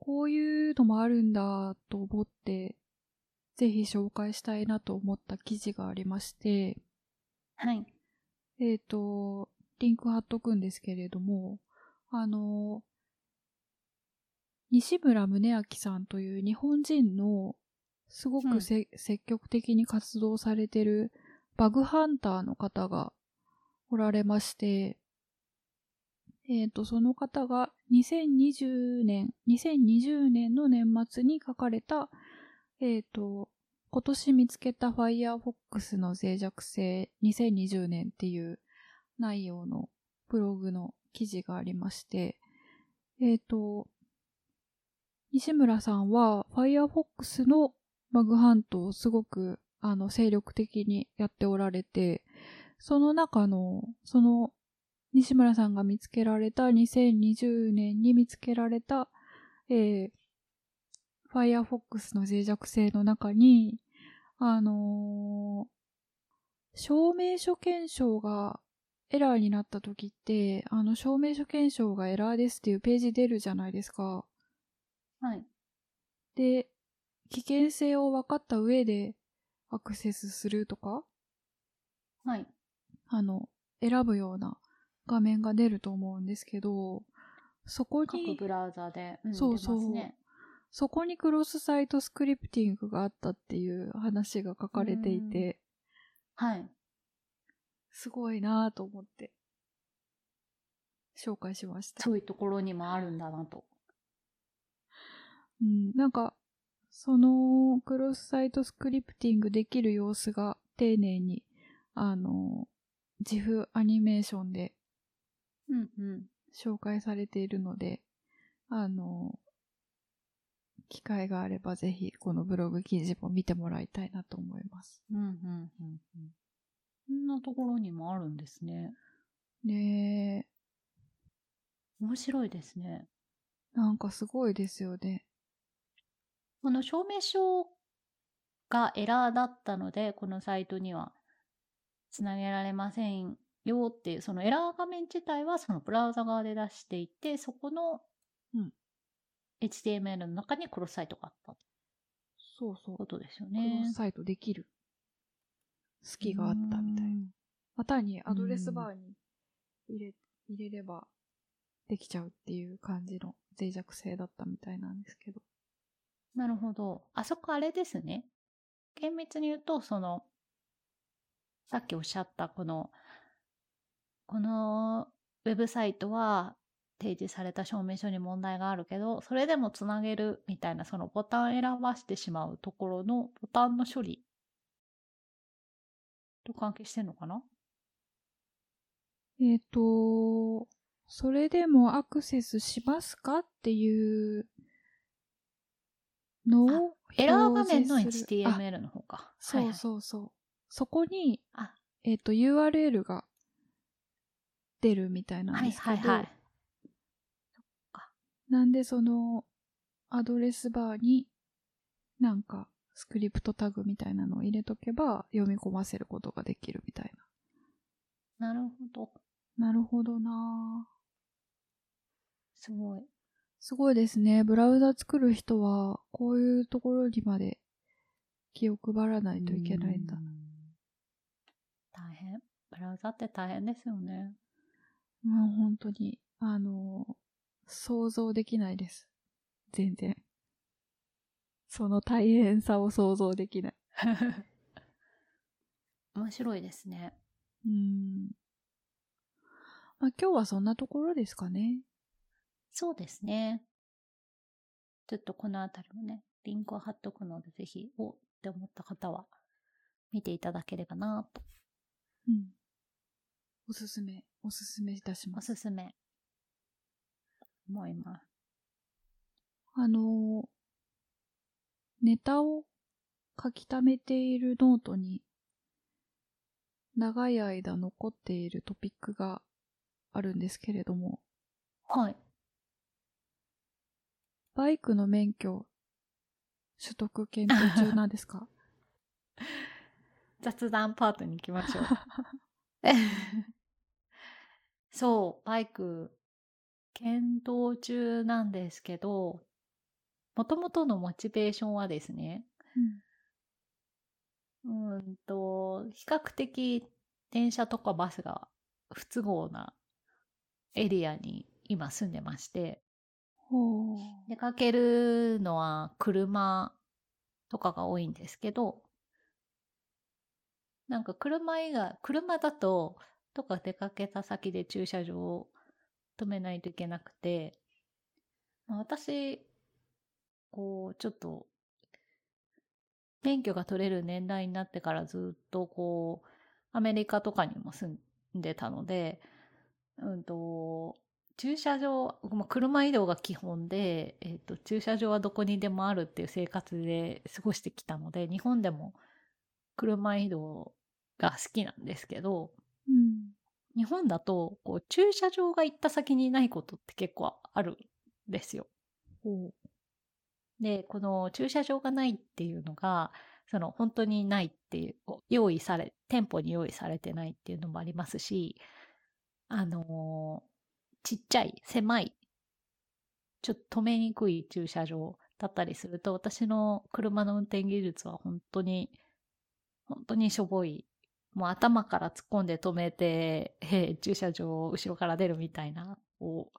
こういうのもあるんだと思って、ぜひ紹介したいなと思った記事がありまして、はい。えっ、ー、と、リンク貼っとくんですけれども、あの、西村宗明さんという日本人のすごく、うん、積極的に活動されてるバグハンターの方がおられまして、えっ、ー、と、その方が2020年、2020年の年末に書かれた、えっ、ー、と、今年見つけた Firefox の脆弱性2020年っていう内容のブログの記事がありまして、えっ、ー、と、西村さんは Firefox のバグハントをすごくあの精力的にやっておられて、その中の、その西村さんが見つけられた2020年に見つけられた、えー、Firefox の脆弱性の中に、あのー、証明書検証がエラーになった時って、あの、証明書検証がエラーですっていうページ出るじゃないですか。はい。で、危険性を分かった上でアクセスするとか、はい。あの、選ぶような画面が出ると思うんですけど、そこに、各ブラウザで、うん、そうそう、ね、そこにクロスサイトスクリプティングがあったっていう話が書かれていて、はい。すごいなぁと思って、紹介しました。そういうところにもあるんだなと。うん、なんか、そのクロスサイトスクリプティングできる様子が丁寧に、あの、自負アニメーションで、うんうん。紹介されているので、あの、機会があればぜひこのブログ記事も見てもらいたいなと思います。うんうんうんうん。そんなところにもあるんですね。ねえ。面白いですね。なんかすごいですよね。この証明書がエラーだったので、このサイトにはつなげられませんよっていう、そのエラー画面自体はそのブラウザ側で出していて、そこの HTML の中にクロスサイトがあった。そうそう。ことですよね。クロスサイトできる。隙があったみたいな。またにアドレスバーに入れ、入れればできちゃうっていう感じの脆弱性だったみたいなんですけど。なるほど。あそこあれですね。厳密に言うと、その、さっきおっしゃったこの、このウェブサイトは提示された証明書に問題があるけど、それでもつなげるみたいな、そのボタン選ばしてしまうところのボタンの処理と関係してんのかな？えっ、ー、と、それでもアクセスしますかっていうのをエラー画面の HTML の方か。そうそうそう。はいはい、そこに、えっ、ー、と、URL が出るみたいなんですけど、はいはいはい、なんでそのアドレスバーになんかスクリプトタグみたいなのを入れとけば読み込ませることができるみたいな。なるほど。なるほどなすごい。すごいですね。ブラウザ作る人はこういうところにまで気を配らないといけないんだ。大変。ブラウザって大変ですよね。もう本当に、あの、想像できないです。全然。その大変さを想像できない。*laughs* 面白いですね。うん。まあ今日はそんなところですかね。そうですね。ちょっとこのあたりもね、リンクを貼っとくので、ぜひ、おって思った方は、見ていただければなと。うん。おすすめ、おすすめいたします。おすすめ。思います。あの、ネタを書き溜めているノートに、長い間残っているトピックがあるんですけれども。はい。バイクの免許、取得検討中なんですか？*laughs* 雑談パートに行きましょう。*laughs* *laughs* そう、バイク検討中なんですけど、もともとのモチベーションはですね、うん、うんと、比較的電車とかバスが不都合なエリアに今住んでまして、出かけるのは車とかが多いんですけど、なんか車以外、車だと、とか出かけた先で駐車場を止めないといけなくて、ま私、こう、ちょっと、免許が取れる年代になってからずっとこう、アメリカとかにも住んでたので、うんと、駐車場、車移動が基本で、えっ、ー、と、駐車場はどこにでもあるっていう生活で過ごしてきたので、日本でも車移動が好きなんですけど、うん、日本だと、こう、駐車場が行った先にないことって結構あるんですよ。で、この駐車場がないっていうのが、その本当にないっていう、用意され、店舗に用意されてないっていうのもありますし、あのー、ちっちゃい、狭い、ちょっと止めにくい駐車場だったりすると、私の車の運転技術は本当に、本当にしょぼい。もう頭から突っ込んで止めて、えー、駐車場を後ろから出るみたいな、こう、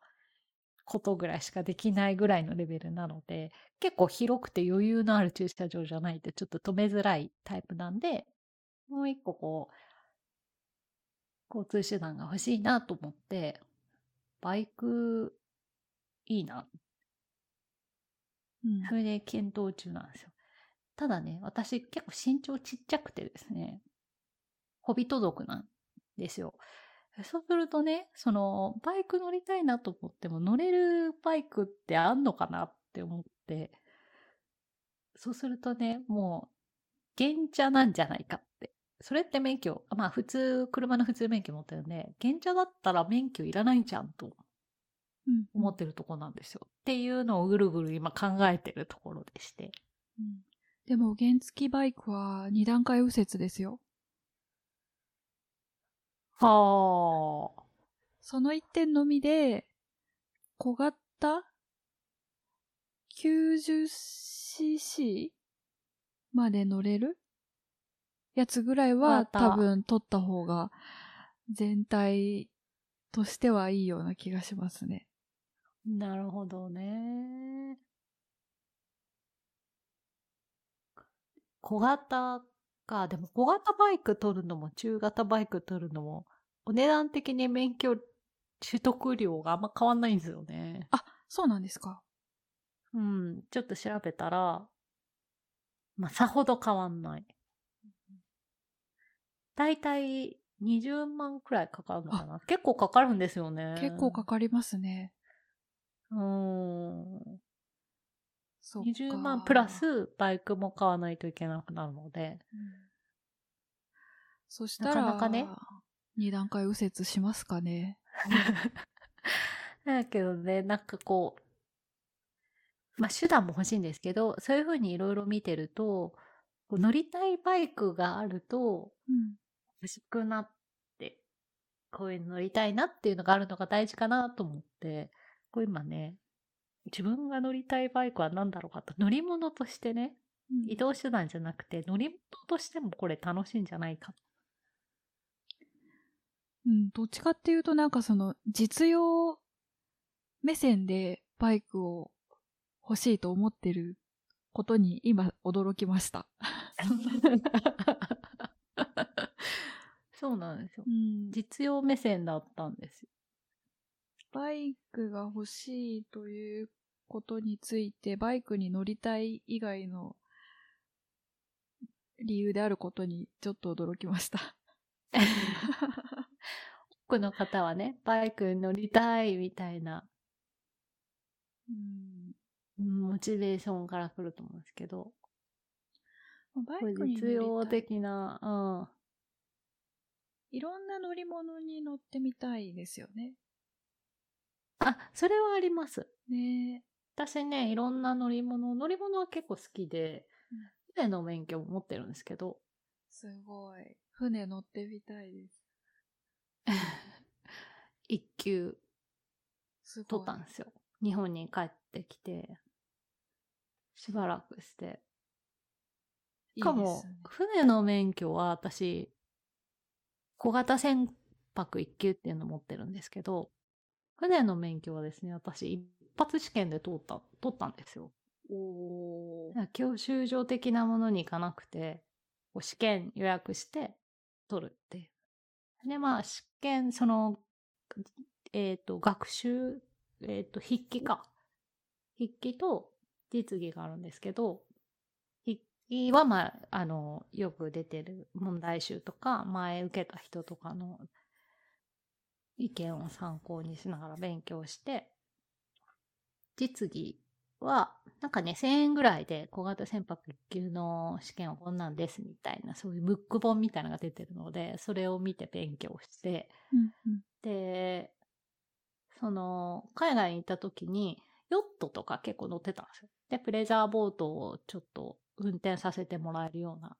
ことぐらいしかできないぐらいのレベルなので、結構広くて余裕のある駐車場じゃないとちょっと止めづらいタイプなんで、もう一個こう、交通手段が欲しいなと思って、バイク、いいな。うん。それで検討中なんですよ。ただね、私結構身長ちっちゃくてですね、ホビト族なんですよ。そうするとね、その、バイク乗りたいなと思っても乗れるバイクってあんのかなって思って、そうするとね、もう、原茶なんじゃないかってそれって免許、まあ普通、車の普通免許持ってるんで、現茶だったら免許いらないじゃんと思ってるとこなんですよ。うん、っていうのをぐるぐる今考えてるところでして。うん、でも原付バイクは二段階右折ですよ。はあ。その一点のみで、小型？90cc まで乗れる？やつぐらいは多分取った方が全体としてはいいような気がしますね。なるほどね。小型か。でも小型バイク取るのも中型バイク取るのも、お値段的に免許取得料があんま変わんないんですよね。あ、そうなんですか。うん。ちょっと調べたら、まあ、さほど変わんない。だいたい20万くらいかかるのかな結構かかるんですよね。結構かかりますね。うーん。20万プラスバイクも買わないといけなくなるので。うん、そしたら、なかなかね。二段階右折しますかね。*laughs* だけどね、なんかこう、まあ手段も欲しいんですけど、そういうふうにいろいろ見てると、乗りたいバイクがあると、うん、欲しくなって、こういうの乗りたいなっていうのがあるのが大事かなと思って、こう今ね、自分が乗りたいバイクは何だろうかと、乗り物としてね、移動手段じゃなくて、乗り物としてもこれ楽しいんじゃないか。うん、どっちかっていうとなんかその実用目線でバイクを欲しいと思ってることに今驚きました。そうなんですよ、うん。実用目線だったんですよ。バイクが欲しいということについて、バイクに乗りたい以外の理由であることにちょっと驚きました。多くの方はね、バイクに乗りたいみたいな、うん、モチベーションから来ると思うんですけど、バイクに実用的な、うん。いろんな乗り物に乗ってみたいですよね。あ、それはあります。ね私ね、いろんな乗り物、乗り物は結構好きで、うん、船の免許も持ってるんですけど。すごい。船乗ってみたいです。*laughs* 一級、取ったんですよ。日本に帰ってきて、しばらくして、しかも、船の免許は私、小型船舶一級っていうのを持ってるんですけど、船の免許はですね、私一発試験で通った、取ったんですよ。お教習所的なものに行かなくて、試験予約して取るっていう。で、まあ、試験、その、えっ、ー、と、学習、えっ、ー、と、筆記か。筆記と実技があるんですけど、筆記は、まあ、あの、よく出てる問題集とか、前受けた人とかの意見を参考にしながら勉強して、実技は、なんかね、1000円ぐらいで小型船舶1級の試験はこんなんですみたいな、そういうブック本みたいなのが出てるので、それを見て勉強して、うんうん、で、その、海外に行った時に、ヨットとか結構乗ってたんですよ。で、プレジャーボートをちょっと運転させてもらえるような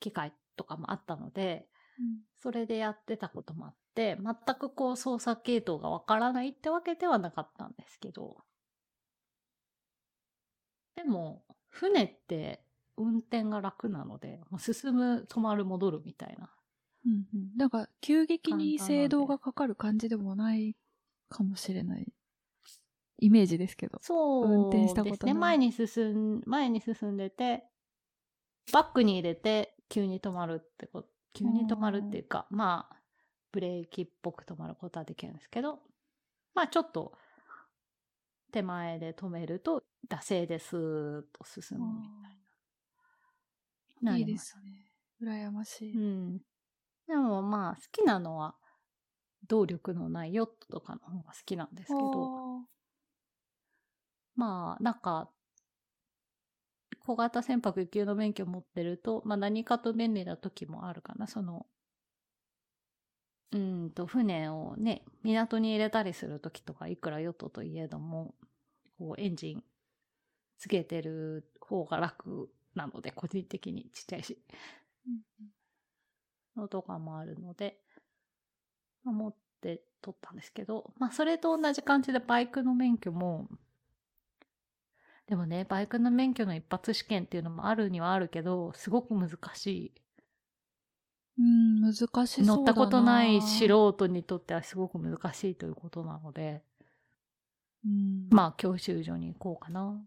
機会とかもあったので、うん、それでやってたこともあって、全くこう操作系統がわからないってわけではなかったんですけど、でも、船って運転が楽なので、もう進む、止まる、戻るみたいな。うんうん。なんか、急激に制動がかかる感じでもないかもしれない。イメージですけど。そう、運転したことない。ね。前に進ん、前に進んでて、バックに入れて、急に止まるってこと、急に止まるっていうか、まあ、ブレーキっぽく止まることはできるんですけど、まあちょっと、手前で止めると、惰性でスーッと進むみたいな。いいですね。羨ましい。うん。でもまあ、好きなのは、動力のないヨットとかの方が好きなんですけど、まあ、なんか、小型船舶級の免許持ってると、まあ何かと便利な時もあるかな。その、うんと、船をね、港に入れたりする時とか、いくらヨットといえども、こう、エンジンつけてる方が楽なので、個人的にちっちゃいし。のとかもあるので、まあ、持って取ったんですけど、まあそれと同じ感じでバイクの免許も、でもね、バイクの免許の一発試験っていうのもあるにはあるけど、すごく難しい。うん、難しそう乗ったことない素人にとってはすごく難しいということなので、うん、まあ、教習所に行こうかな。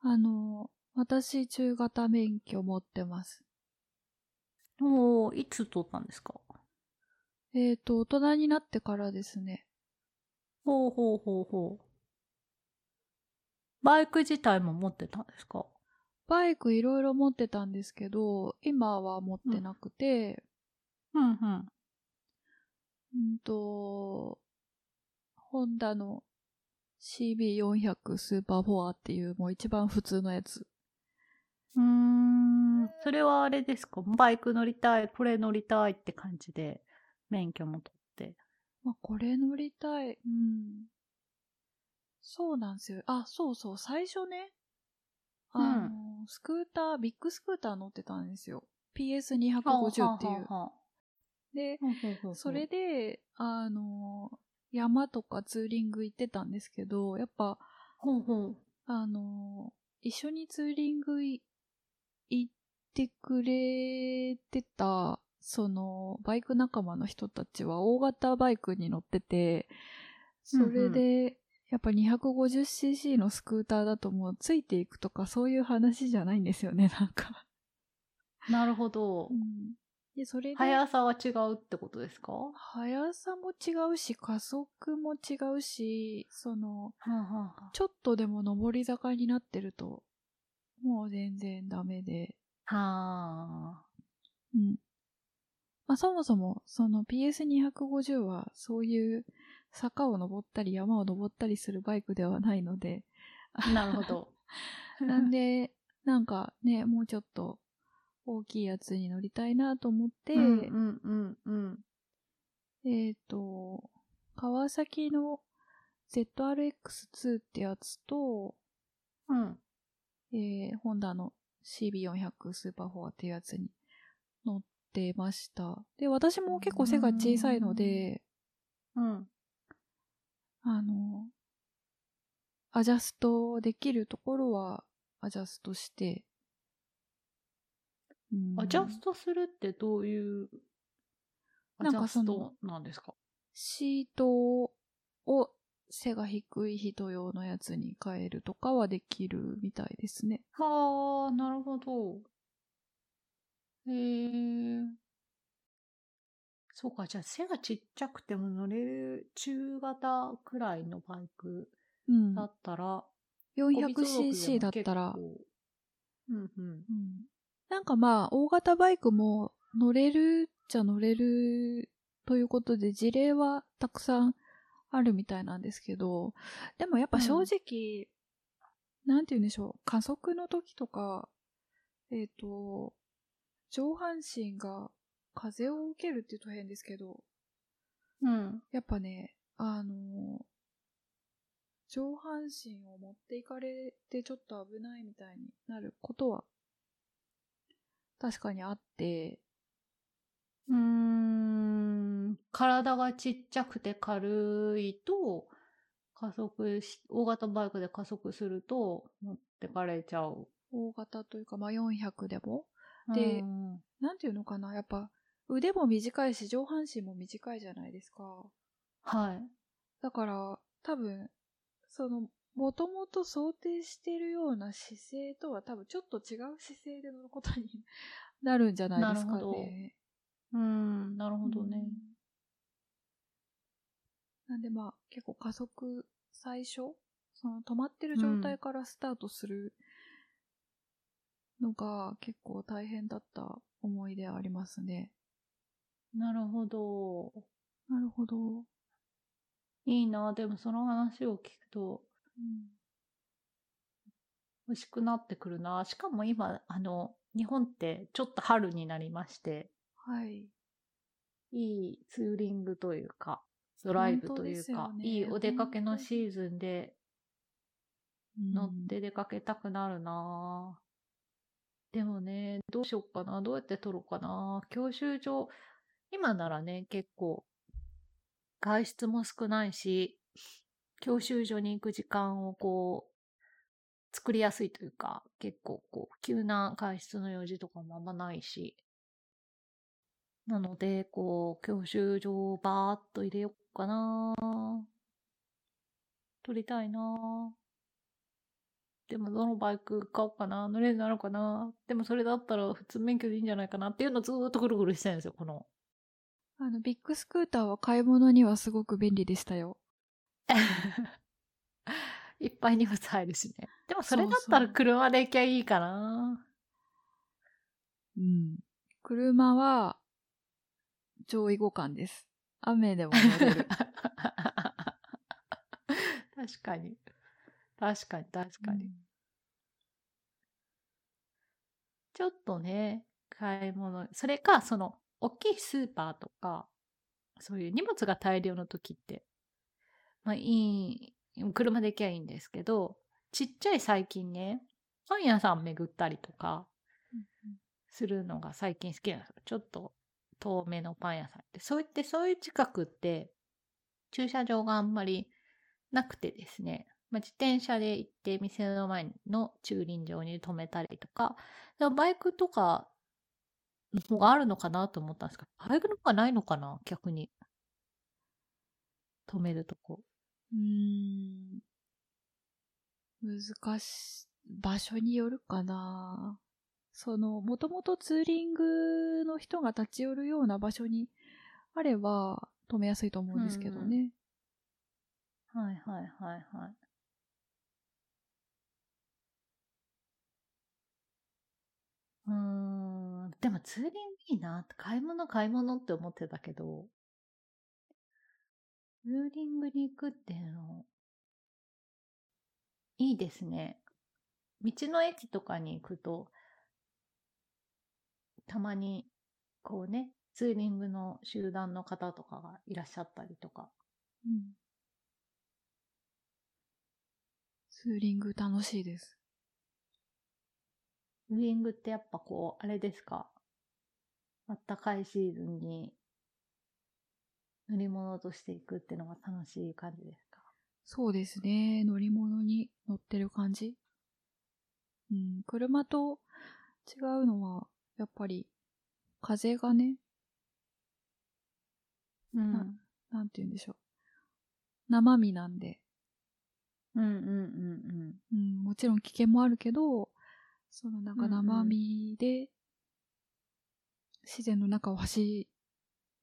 あの、私、中型免許持ってます。おいつ取ったんですか？えっ、ー、と、大人になってからですね。ほうほうほうほう。バイク自体も持ってたんですか？バイクいろいろ持ってたんですけど、今は持ってなくて、うん、うん、うん。うんと、ホンダの CB400 スーパーフォアっていうもう一番普通のやつ。うーん、それはあれですか？バイク乗りたい、これ乗りたいって感じで免許も取って。まあ、これ乗りたい。うん。そうなんですよ。あ、そうそう、最初ね、あの、うん、スクーター、ビッグスクーター乗ってたんですよ。PS250 っていう。で、それで、あの、山とかツーリング行ってたんですけど、やっぱ、ほうほうあの、一緒にツーリング行ってくれてた、その、バイク仲間の人たちは大型バイクに乗ってて、それで、やっぱ 250cc のスクーターだともうついていくとかそういう話じゃないんですよね、*laughs* なんか。なるほど。うん、で、それで。速さは違うってことですか？速さも違うし、加速も違うし、その、ちょっとでも上り坂になってると、もう全然ダメで。はあ。うん。まあそもそも、その PS250 はそういう坂を登ったり山を登ったりするバイクではないので。なるほど。*laughs* なんで、なんかね、もうちょっと大きいやつに乗りたいなと思って、うんうんうんうん、えっ、ー、と、川崎の ZRX2 ってやつと、うん。えー、ホンダの CB400 スーパーフォアっていうやつに乗ってました。で、私も結構背が小さいので、うん。あの、アジャストできるところはアアジャストして、アジャストするってどういうアジャストなんですか？シートを背が低い人用のやつに変えるとかはできるみたいですね。はあ、なるほど。へえ。そうか、じゃあ背がちっちゃくても乗れる中型くらいのバイクうんだ。ったら、400cc だったら、うんうん。うんなんかまあ、大型バイクも乗れるっちゃ乗れるということで、事例はたくさんあるみたいなんですけど、でもやっぱ正直、なんて言うんでしょう、加速の時とか、えっ、と、上半身が風を受けるって言うと変ですけど、うん。やっぱね、あの、上半身を持っていかれてちょっと危ないみたいになることは確かにあって、うーん。体がちっちゃくて軽いと、加速し、大型バイクで加速すると持ってかれちゃう。大型というか、まあ、400でも、でうんなんていうのかな、やっぱ腕も短いし上半身も短いじゃないですか。はい。だから、多分、その、もともと想定してるような姿勢とは多分ちょっと違う姿勢で乗ることになるんじゃないですかなるほどね。うん、なるほどね。うんなんでまあ結構加速最初、その止まってる状態からスタートするのが結構大変だった思い出ありますね。なるほど。なるほど。いいな。でもその話を聞くとうん欲しくなってくるな。しかも今、あの、日本ってちょっと春になりまして、はい。いいツーリングというか、ドライブというか、ねいいお出かけのシーズンで乗って出かけたくなるな、でもね、どうしよっかな。どうやって撮ろうかな。教習所、今ならね、結構、外出も少ないし、教習所に行く時間をこう、作りやすいというか、結構こう、急な外出の用事とかもあんまないし。なので、こう、教習所をバーっと入れよっかな。撮りたいな。でもどのバイク買おうかな乗れるようになるかなでもそれだったら普通免許でいいんじゃないかなっていうのをずーっとぐるぐるしてるんですよ、この。あの、ビッグスクーターは買い物にはすごく便利でしたよ。*laughs* いっぱい荷物入るしね。でもそれだったら車で行きゃいいかなうん。車は、上位互換です。雨でも乗れる。確かに。確かに、確かに。ちょっとね、買い物。それか、その、大きいスーパーとか、そういう荷物が大量の時って、まあいい、車で行きゃいいんですけど、ちっちゃい最近ね、パン屋さん巡ったりとかするのが最近好きなんですよ。ちょっと遠めのパン屋さんって。そう言って、そういう近くって、駐車場があんまりなくてですね、まあ、自転車で行って店の前の駐輪場に止めたりとか、バイクとかの方があるのかなと思ったんですけど、バイクの方がないのかな逆に。止めるとこ。うーん。難しい、場所によるかな。その、もともとツーリングの人が立ち寄るような場所にあれば止めやすいと思うんですけどね。はいはいはいはい。うーでもツーリングいいな。買い物買い物って思ってたけど、ツーリングに行くっていうの、いいですね。道の駅とかに行くと、たまに、こうね、ツーリングの集団の方とかがいらっしゃったりとか。うんツーリング楽しいです。ツーリングってやっぱこう、あれですか？あったかいシーズンに乗り物としていくっていうのが楽しい感じですか？そうですね。乗り物に乗ってる感じ。うん、車と違うのは、やっぱり、風がね、うん、ななんて言うんでしょう。生身なんで。うんうんうんうん。うん、もちろん危険もあるけど、そのなんか生身で、自然の中を走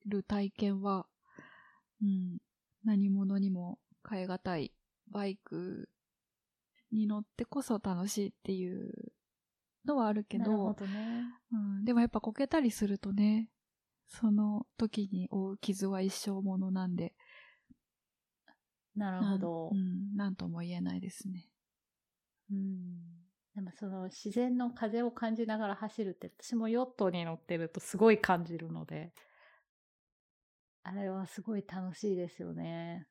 る体験は、うん、何者にも変え難いバイクに乗ってこそ楽しいっていうのはあるけど、どね、うん、でもやっぱこけたりするとね、その時に負う傷は一生ものなんで、なるほど。うん、なんとも言えないですね。うん。でもその自然の風を感じながら走るって、私もヨットに乗ってるとすごい感じるので、あれはすごい楽しいですよね。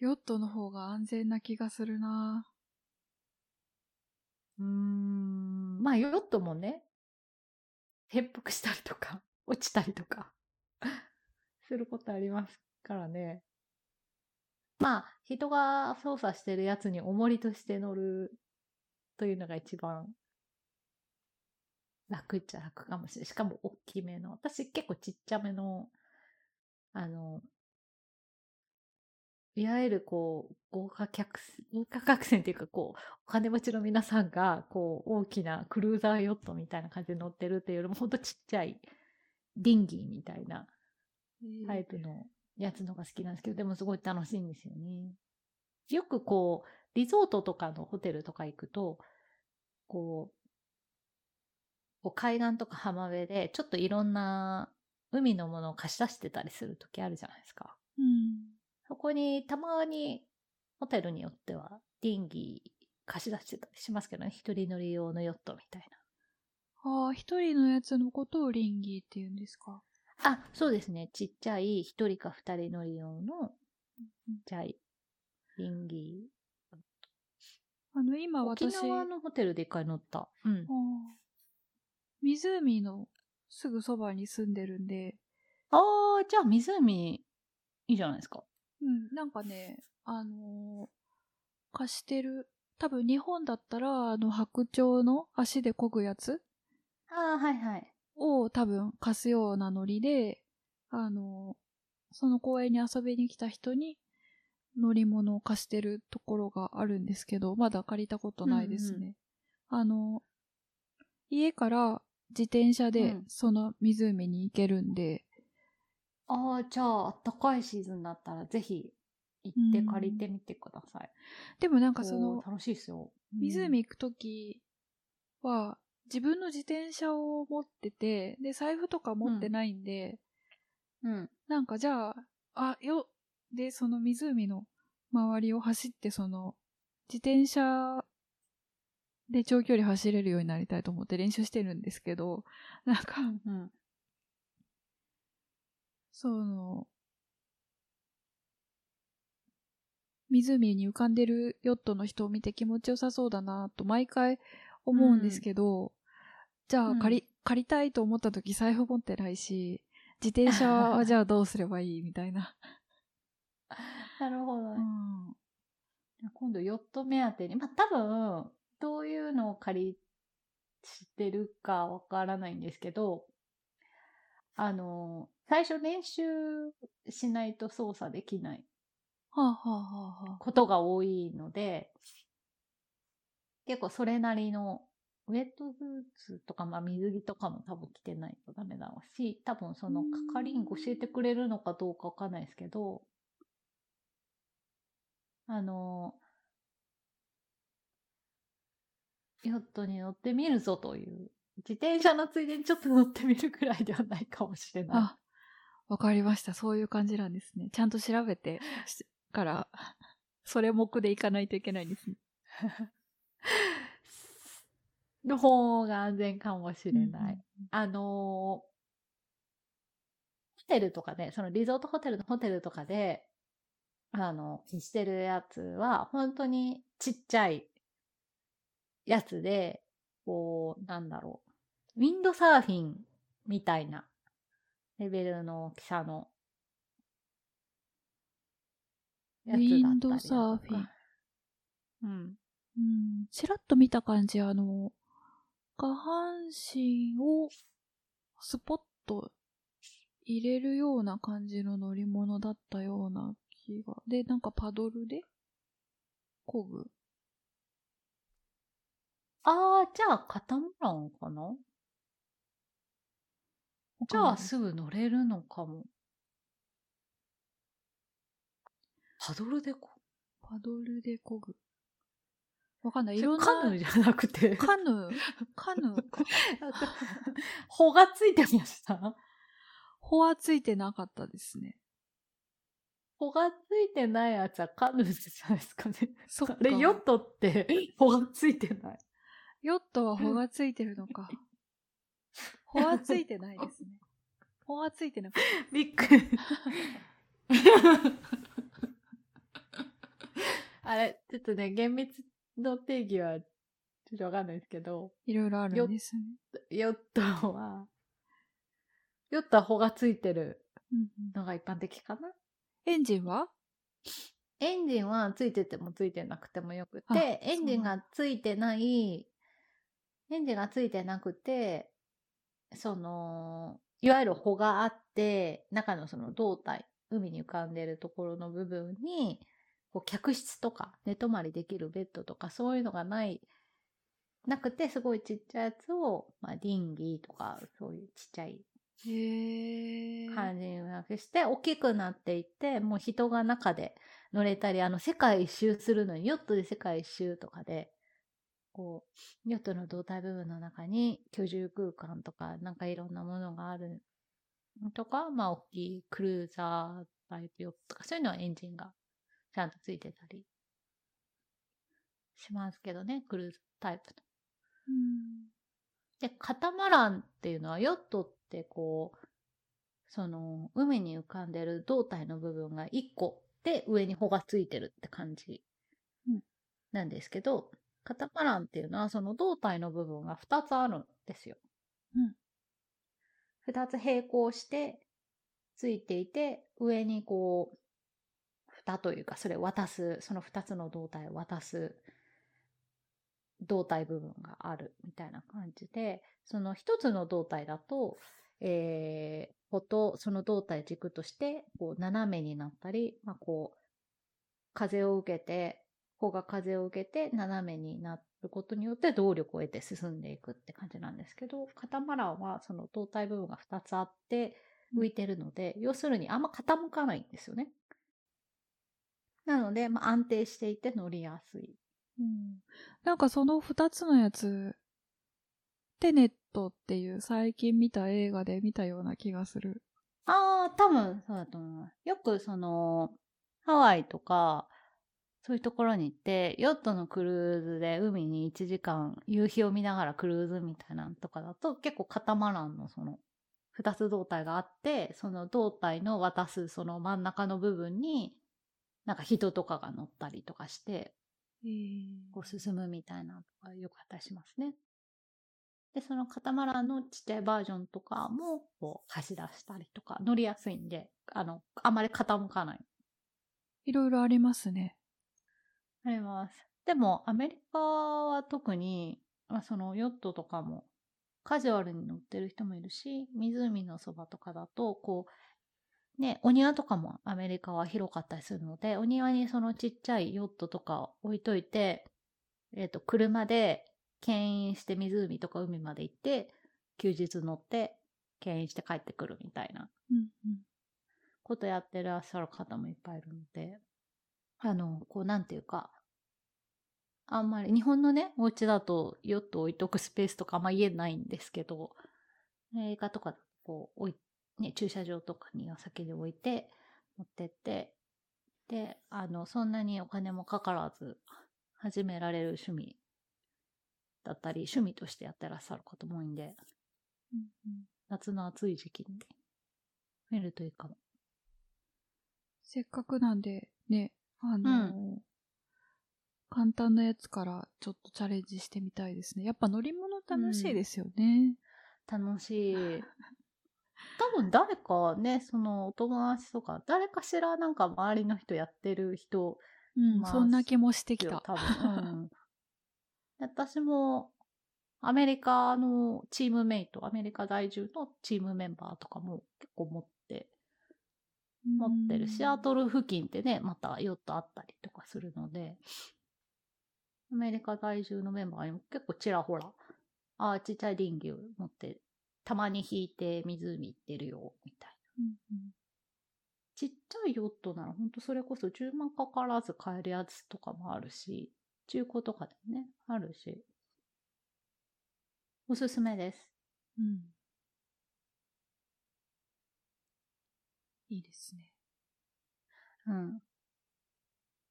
ヨットの方が安全な気がするなうーん。まあヨットもね、転覆したりとか、*laughs* 落ちたりとか *laughs* することありますからね。まあ、人が操作してるやつに重りとして乗るというのが一番楽っちゃ楽かもしれない。しかも大きめの。私結構ちっちゃめの、あの、いわゆるこう、豪華客、豪華客船っていうかこう、お金持ちの皆さんが、こう、大きなクルーザーヨットみたいな感じで乗ってるっていうよりも、ほんとちっちゃい、ディンギーみたいなタイプのやつのが好きなんですけど、でもすごい楽しいんですよね。よくこう、リゾートとかのホテルとか行くと、こう、こう海岸とか浜辺で、ちょっといろんな海のものを貸し出してたりする時あるじゃないですか。うん。そこにたまにホテルによってはディンギー貸し出してたりしますけどね。一人乗り用のヨットみたいな。ああ、一人のやつのことをリンギーって言うんですか？あ、そうですね。ちっちゃい一人か二人乗り用の、ちっちゃい、リンギー。あの、今私。沖縄のホテルで一回乗った。うん。湖のすぐそばに住んでるんで。ああ、じゃあ湖、いいじゃないですか。うん、なんかね、あのー、貸してる。多分日本だったら、あの、白鳥の足で漕ぐやつああ、はいはい。を多分貸すようなノリで、あの、その公園に遊びに来た人に乗り物を貸してるところがあるんですけど、まだ借りたことないですね。うんうん、あの、家から自転車でその湖に行けるんで。うん、ああ、じゃあ、あったかいシーズンだったらぜひ行って借りてみてください。うん、でもなんかその、楽しいですよ。湖行くときは、自分の自転車を持ってて、で、財布とか持ってないんで、うん。なんかじゃあ、あ、よ、で、その湖の周りを走って、その、自転車で長距離走れるようになりたいと思って練習してるんですけど、なんか、うん、その、湖に浮かんでるヨットの人を見て気持ちよさそうだなと毎回思うんですけど、じゃあ借り、うん、借りたいと思った時財布持ってないし、自転車はじゃあどうすればいいみたいな。*laughs* なるほど、ね、うん。今度ヨット目当てに、まあ多分、どういうのを借りしてるかわからないんですけど、あの、最初練習しないと操作できないことが多いので、結構それなりのウェットブーツとか、まあ水着とかも多分着てないとダメだろうし、多分その係員教えてくれるのかどうかわかんないですけど、あの、ヨットに乗ってみるぞという、自転車のついでにちょっと乗ってみるくらいではないかもしれない。あ、わかりました。そういう感じなんですね。ちゃんと調べてから、それ目でいかないといけないんですね。の方が安全かもしれない。うん、あのー、ホテルとかで、そのリゾートホテルのホテルとかで、あの、してるやつは、本当にちっちゃいやつで、こう、なんだろう。ウィンドサーフィンみたいなレベルの大きさのやつだったりウィンドサーフィン。うん。うん。ちらっと見た感じ、あの、下半身をスポッと入れるような感じの乗り物だったような気が。で、なんかパドルで漕ぐ。ああ、じゃあカタマランかな？じゃあすぐ乗れるのかも。パドルでこパドルで漕ぐ。わかんない。いろんな。カヌーじゃなくて。カヌーカヌーか。*laughs* 穂がついてました？穂はついてなかったですね。穂がついてないやつはカヌーじゃないですかね。そっか。あれ、ヨットって穂がついてない。ヨットは穂がついてるのか。穂はついてないですね。穂はついてなかった。びっくり。*laughs* あれ、ちょっとね、厳密の定義はちょっとわかんないですけど。いろいろあるんですね。ヨットは、ヨットは穂がついてるのが一般的かな？エンジンは？エンジンはついててもついてなくてもよくて、エンジンがついてない、エンジンがついてなくて、その、いわゆる穂があって、中のその胴体、海に浮かんでるところの部分に、こう客室とか寝泊まりできるベッドとかそういうのがないなくてすごいちっちゃいやつを、まあ、ディンギーとかそういうちっちゃい感じになくして大きくなっていってもう人が中で乗れたりあの世界一周するのにヨットで世界一周とかでこうヨットの胴体部分の中に居住空間とかなんかいろんなものがあるとかまあ大きいクルーザータイプヨットとかそういうのはエンジンがちゃんとついてたりしますけどね、クルーズタイプの。うん、で、カタマランっていうのは、ヨットってこう、その、海に浮かんでる胴体の部分が1個で上に穂がついてるって感じなんですけど、うん、カタマランっていうのはその胴体の部分が2つあるんですよ。うん。2つ並行してついていて、上にこう、蓋というか、それを渡す、その2つの胴体を渡す胴体部分があるみたいな感じで、その1つの胴体だと、えー、ほと、その胴体軸として、こう、斜めになったり、まあ、こう、風を受けて、穂が風を受けて斜めになることによって動力を得て進んでいくって感じなんですけど、カタマランはその胴体部分が2つあって浮いてるので、要するにあんま傾かないんですよね。なので、まあ、安定していて乗りやすい。うん。なんかその二つのやつ、テネットっていう最近見た映画で見たような気がする。ああ、多分そうだと思います。よくその、ハワイとか、そういうところに行って、ヨットのクルーズで海に1時間夕日を見ながらクルーズみたいなのとかだと結構カタマランのその2つ胴体があって、その胴体の渡すその真ん中の部分になんか人とかが乗ったりとかして、こう進むみたいなとかよくあったりしますね。で、そのカタマランのちっちゃいバージョンとかも、こう、走らしたりとか、乗りやすいんで、あの、あまり傾かない。いろいろありますね。あります。でも、アメリカは特に、まあ、そのヨットとかも、カジュアルに乗ってる人もいるし、湖のそばとかだと、こう、ね、お庭とかもアメリカは広かったりするので、お庭にそのちっちゃいヨットとか置いといて、えっ、ー、と、車で牽引して湖とか海まで行って、休日乗って牽引して帰ってくるみたいな、ことやってらっしゃる方もいっぱいいるので、あの、こうなんていうか、あんまり、日本のね、お家だとヨット置いとくスペースとかあんま家ないんですけど、映画とかこう置いね、駐車場とかにお酒で置いて、持ってって、で、あの、そんなにお金もかからず始められる趣味だったり、趣味としてやってらっしゃる方も多いんで、うんうん、夏の暑い時期に見るといいかも。せっかくなんで、ね、あのーうん、簡単なやつからちょっとチャレンジしてみたいですね。やっぱ乗り物楽しいですよね。うん、楽しい。多分誰かね、そのお友達とか、誰かしらなんか周りの人やってる人、うん、そんな気もしてきた。多分。うん、私も、アメリカのチームメイト、アメリカ在住のチームメンバーとかも結構持って、持ってる。シアトル付近ってね、またヨットあったりとかするので、アメリカ在住のメンバーにも結構ちらほら、ああ、ちっちゃい林牛持って、たまに引いて湖行ってるよ、みたいな。うんうんちっちゃいヨットならほんとそれこそ10万かからず買えるやつとかもあるし、中古とかでもね、あるし。おすすめです。うん。いいですね。うん。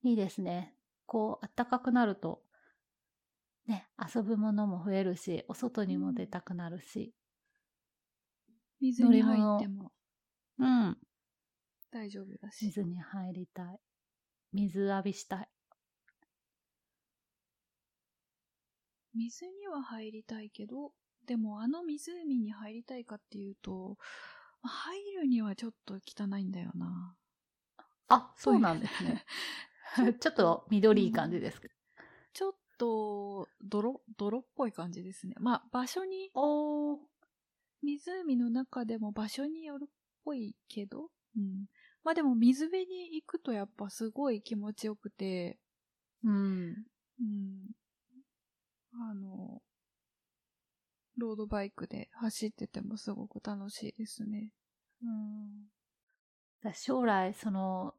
いいですね。こう、暖かくなると、ね、遊ぶものも増えるし、お外にも出たくなるし。水に入ってもうん。大丈夫だし。水に入りたい。水浴びしたい。水には入りたいけど、でもあの湖に入りたいかっていうと、入るにはちょっと汚いんだよな。あ、そうなんですね。*laughs* *laughs* ちょっと緑い感じですけど。ちょっと、泥、泥っぽい感じですね。まあ、場所に。湖の中でも場所によるっぽいけど、うん。まあでも水辺に行くとやっぱすごい気持ちよくて、うん。うん。あの、ロードバイクで走っててもすごく楽しいですね。うん。だ将来、その、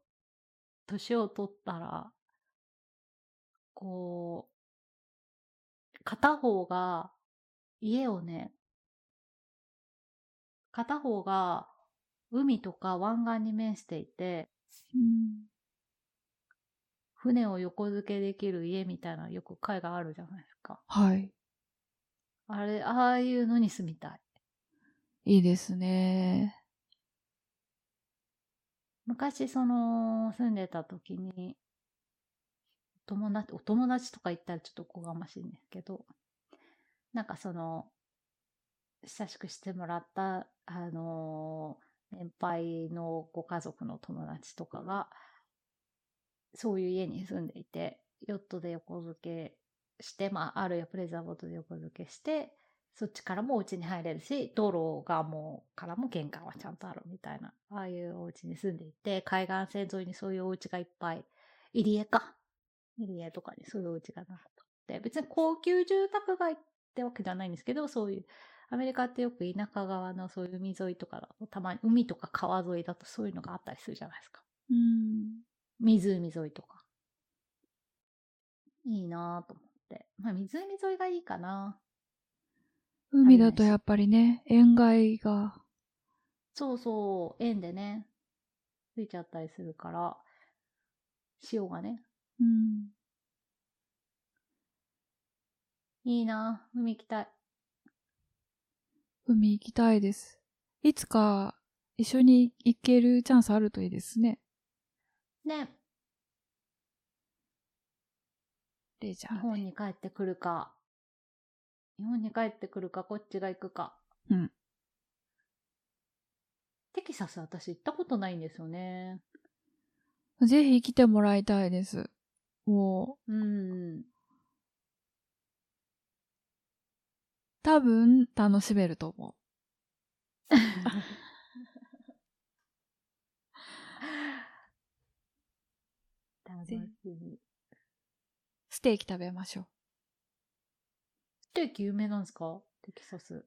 年を取ったら、こう、片方が、家をね、片方が海とか湾岸に面していて、うん。船を横付けできる家みたいなよく海外あるじゃないですか。はい。あれ、ああいうのに住みたい。いいですね。昔、その、住んでた時に、友達、お友達とか言ったらちょっとおこがましいんですけど、なんかその、親しくしてもらった、あのー年配のご家族の友達とかが、そういう家に住んでいて、ヨットで横付けして、まあ、あるいはプレザーボートで横付けして、そっちからもお家に入れるし、道路がもう、からも玄関はちゃんとあるみたいな、ああいうお家に住んでいて、海岸線沿いにそういうお家がいっぱい、入り江か？入り江とかにそういうお家がなかって、別に高級住宅街ってわけじゃないんですけど、そういう、アメリカってよく田舎側のそういう海沿いとかだと、たまに海とか川沿いだとそういうのがあったりするじゃないですか。うん。湖沿いとか。いいなぁと思って。まあ湖沿いがいいかな。海だとやっぱりね、塩害が、そうそう、円でね、ついちゃったりするから、潮がね、うん。いいなぁ海行きたい。海行きたいです。いつか一緒に行けるチャンスあるといいですね。ね、レジャーで。日本に帰ってくるか、日本に帰ってくるか、こっちが行くか。うん。テキサス私行ったことないんですよね。ぜひ来てもらいたいです。もう、うん。多分楽しめると思楽しみ。う。ステーキ食べましょう。ステーキ有名なんですか？テキサス。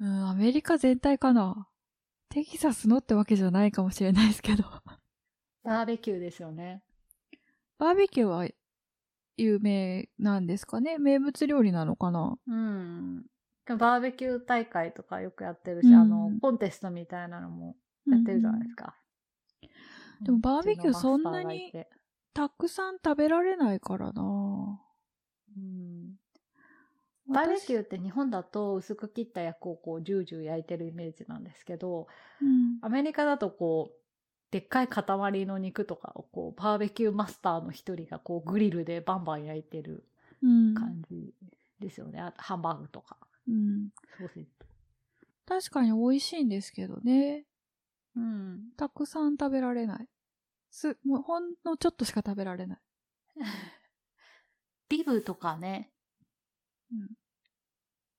うん、アメリカ全体かな。テキサスのってわけじゃないかもしれないですけど。バーベキューですよね。バーベキューは有名なんですかね？名物料理なのかな？うん。バーベキュー大会とかよくやってるし、うんあの、コンテストみたいなのもやってるじゃないですか。でもバーベキューそんなにたくさん食べられないからなうん。バーベキューって日本だと薄く切った焼くをこうジュージュー焼いてるイメージなんですけど、うん。アメリカだとこう、でっかい塊の肉とかをこう、バーベキューマスターの一人がこうグリルでバンバン焼いてるうん。感じですよね。あとハンバーグとか、うん。ソーセージ。確かに美味しいんですけどね。うん。たくさん食べられない。す、もうほんのちょっとしか食べられない。*laughs* リブとかね、うん。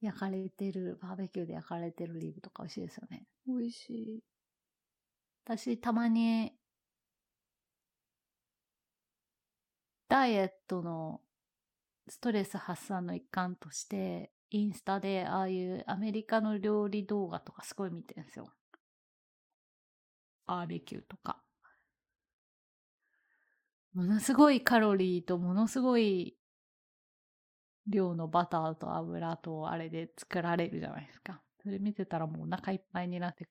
焼かれてる、バーベキューで焼かれてるリブとか美味しいですよね。美味しい。私、たまに、ダイエットのストレス発散の一環として、インスタでああいうアメリカの料理動画とかすごい見てるんですよ。バーベキューとか。ものすごいカロリーとものすごい量のバターと油とあれで作られるじゃないですか。それ見てたらもうお腹いっぱいになって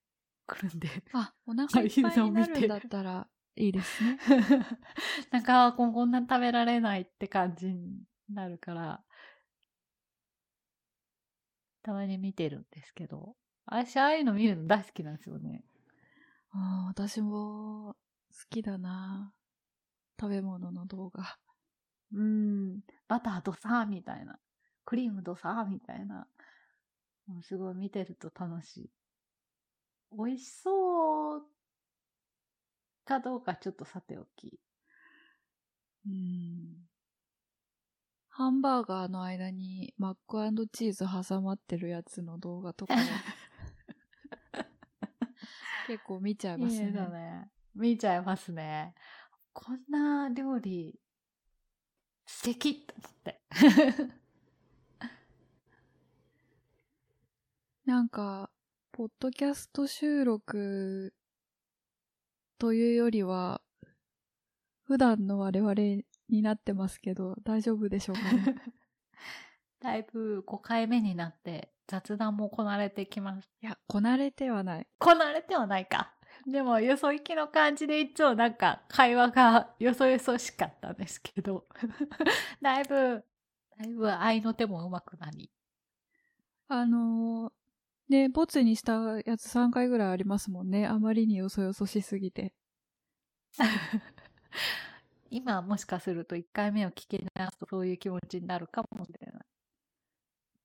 くるんで。あ、お腹いっぱいになるんだったら *laughs* いいですね。なんかこんな食べられないって感じになるから、たまに見てるんですけど、私ああいうの見るの大好きなんですよね。ああ、私も好きだな。食べ物の動画。うん、バタードサーみたいな。クリームドサーみたいな。もうすごい見てると楽しい。美味しそうかどうかちょっとさておき。うん。ハンバーガーの間にマックチーズ挟まってるやつの動画とか *laughs* 結構見ちゃいますね。ね。見ちゃいますね。こんな料理素敵と思って。なんか、ポッドキャスト収録というよりは、普段の我々になってますけど、大丈夫でしょうか？ね。*laughs* だいぶ5回目になって雑談もこなれてきます。いや、こなれてはない。こなれてはないか。でも、よそ行きの感じでいつもなんか会話がよそよそしかったんですけど、*laughs* だいぶ、だいぶ愛の手も上手くなり。あのー、ね、ボツにしたやつ3回ぐらいありますもんね。あまりによそよそしすぎて。*laughs* 今もしかすると1回目を聞き直すとそういう気持ちになるかもしれない。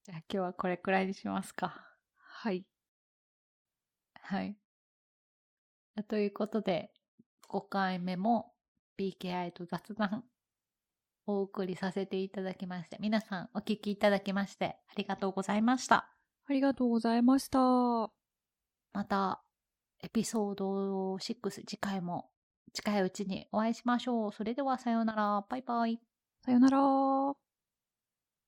じゃあ今日はこれくらいにしますか。はい。はい。ということで、5回目も PKI と雑談お送りさせていただきまして、皆さんお聞きいただきましてありがとうございました。ありがとうございました。また、エピソード6次回も近いうちにお会いしましょう。それではさようなら。バイバイ。さようなら。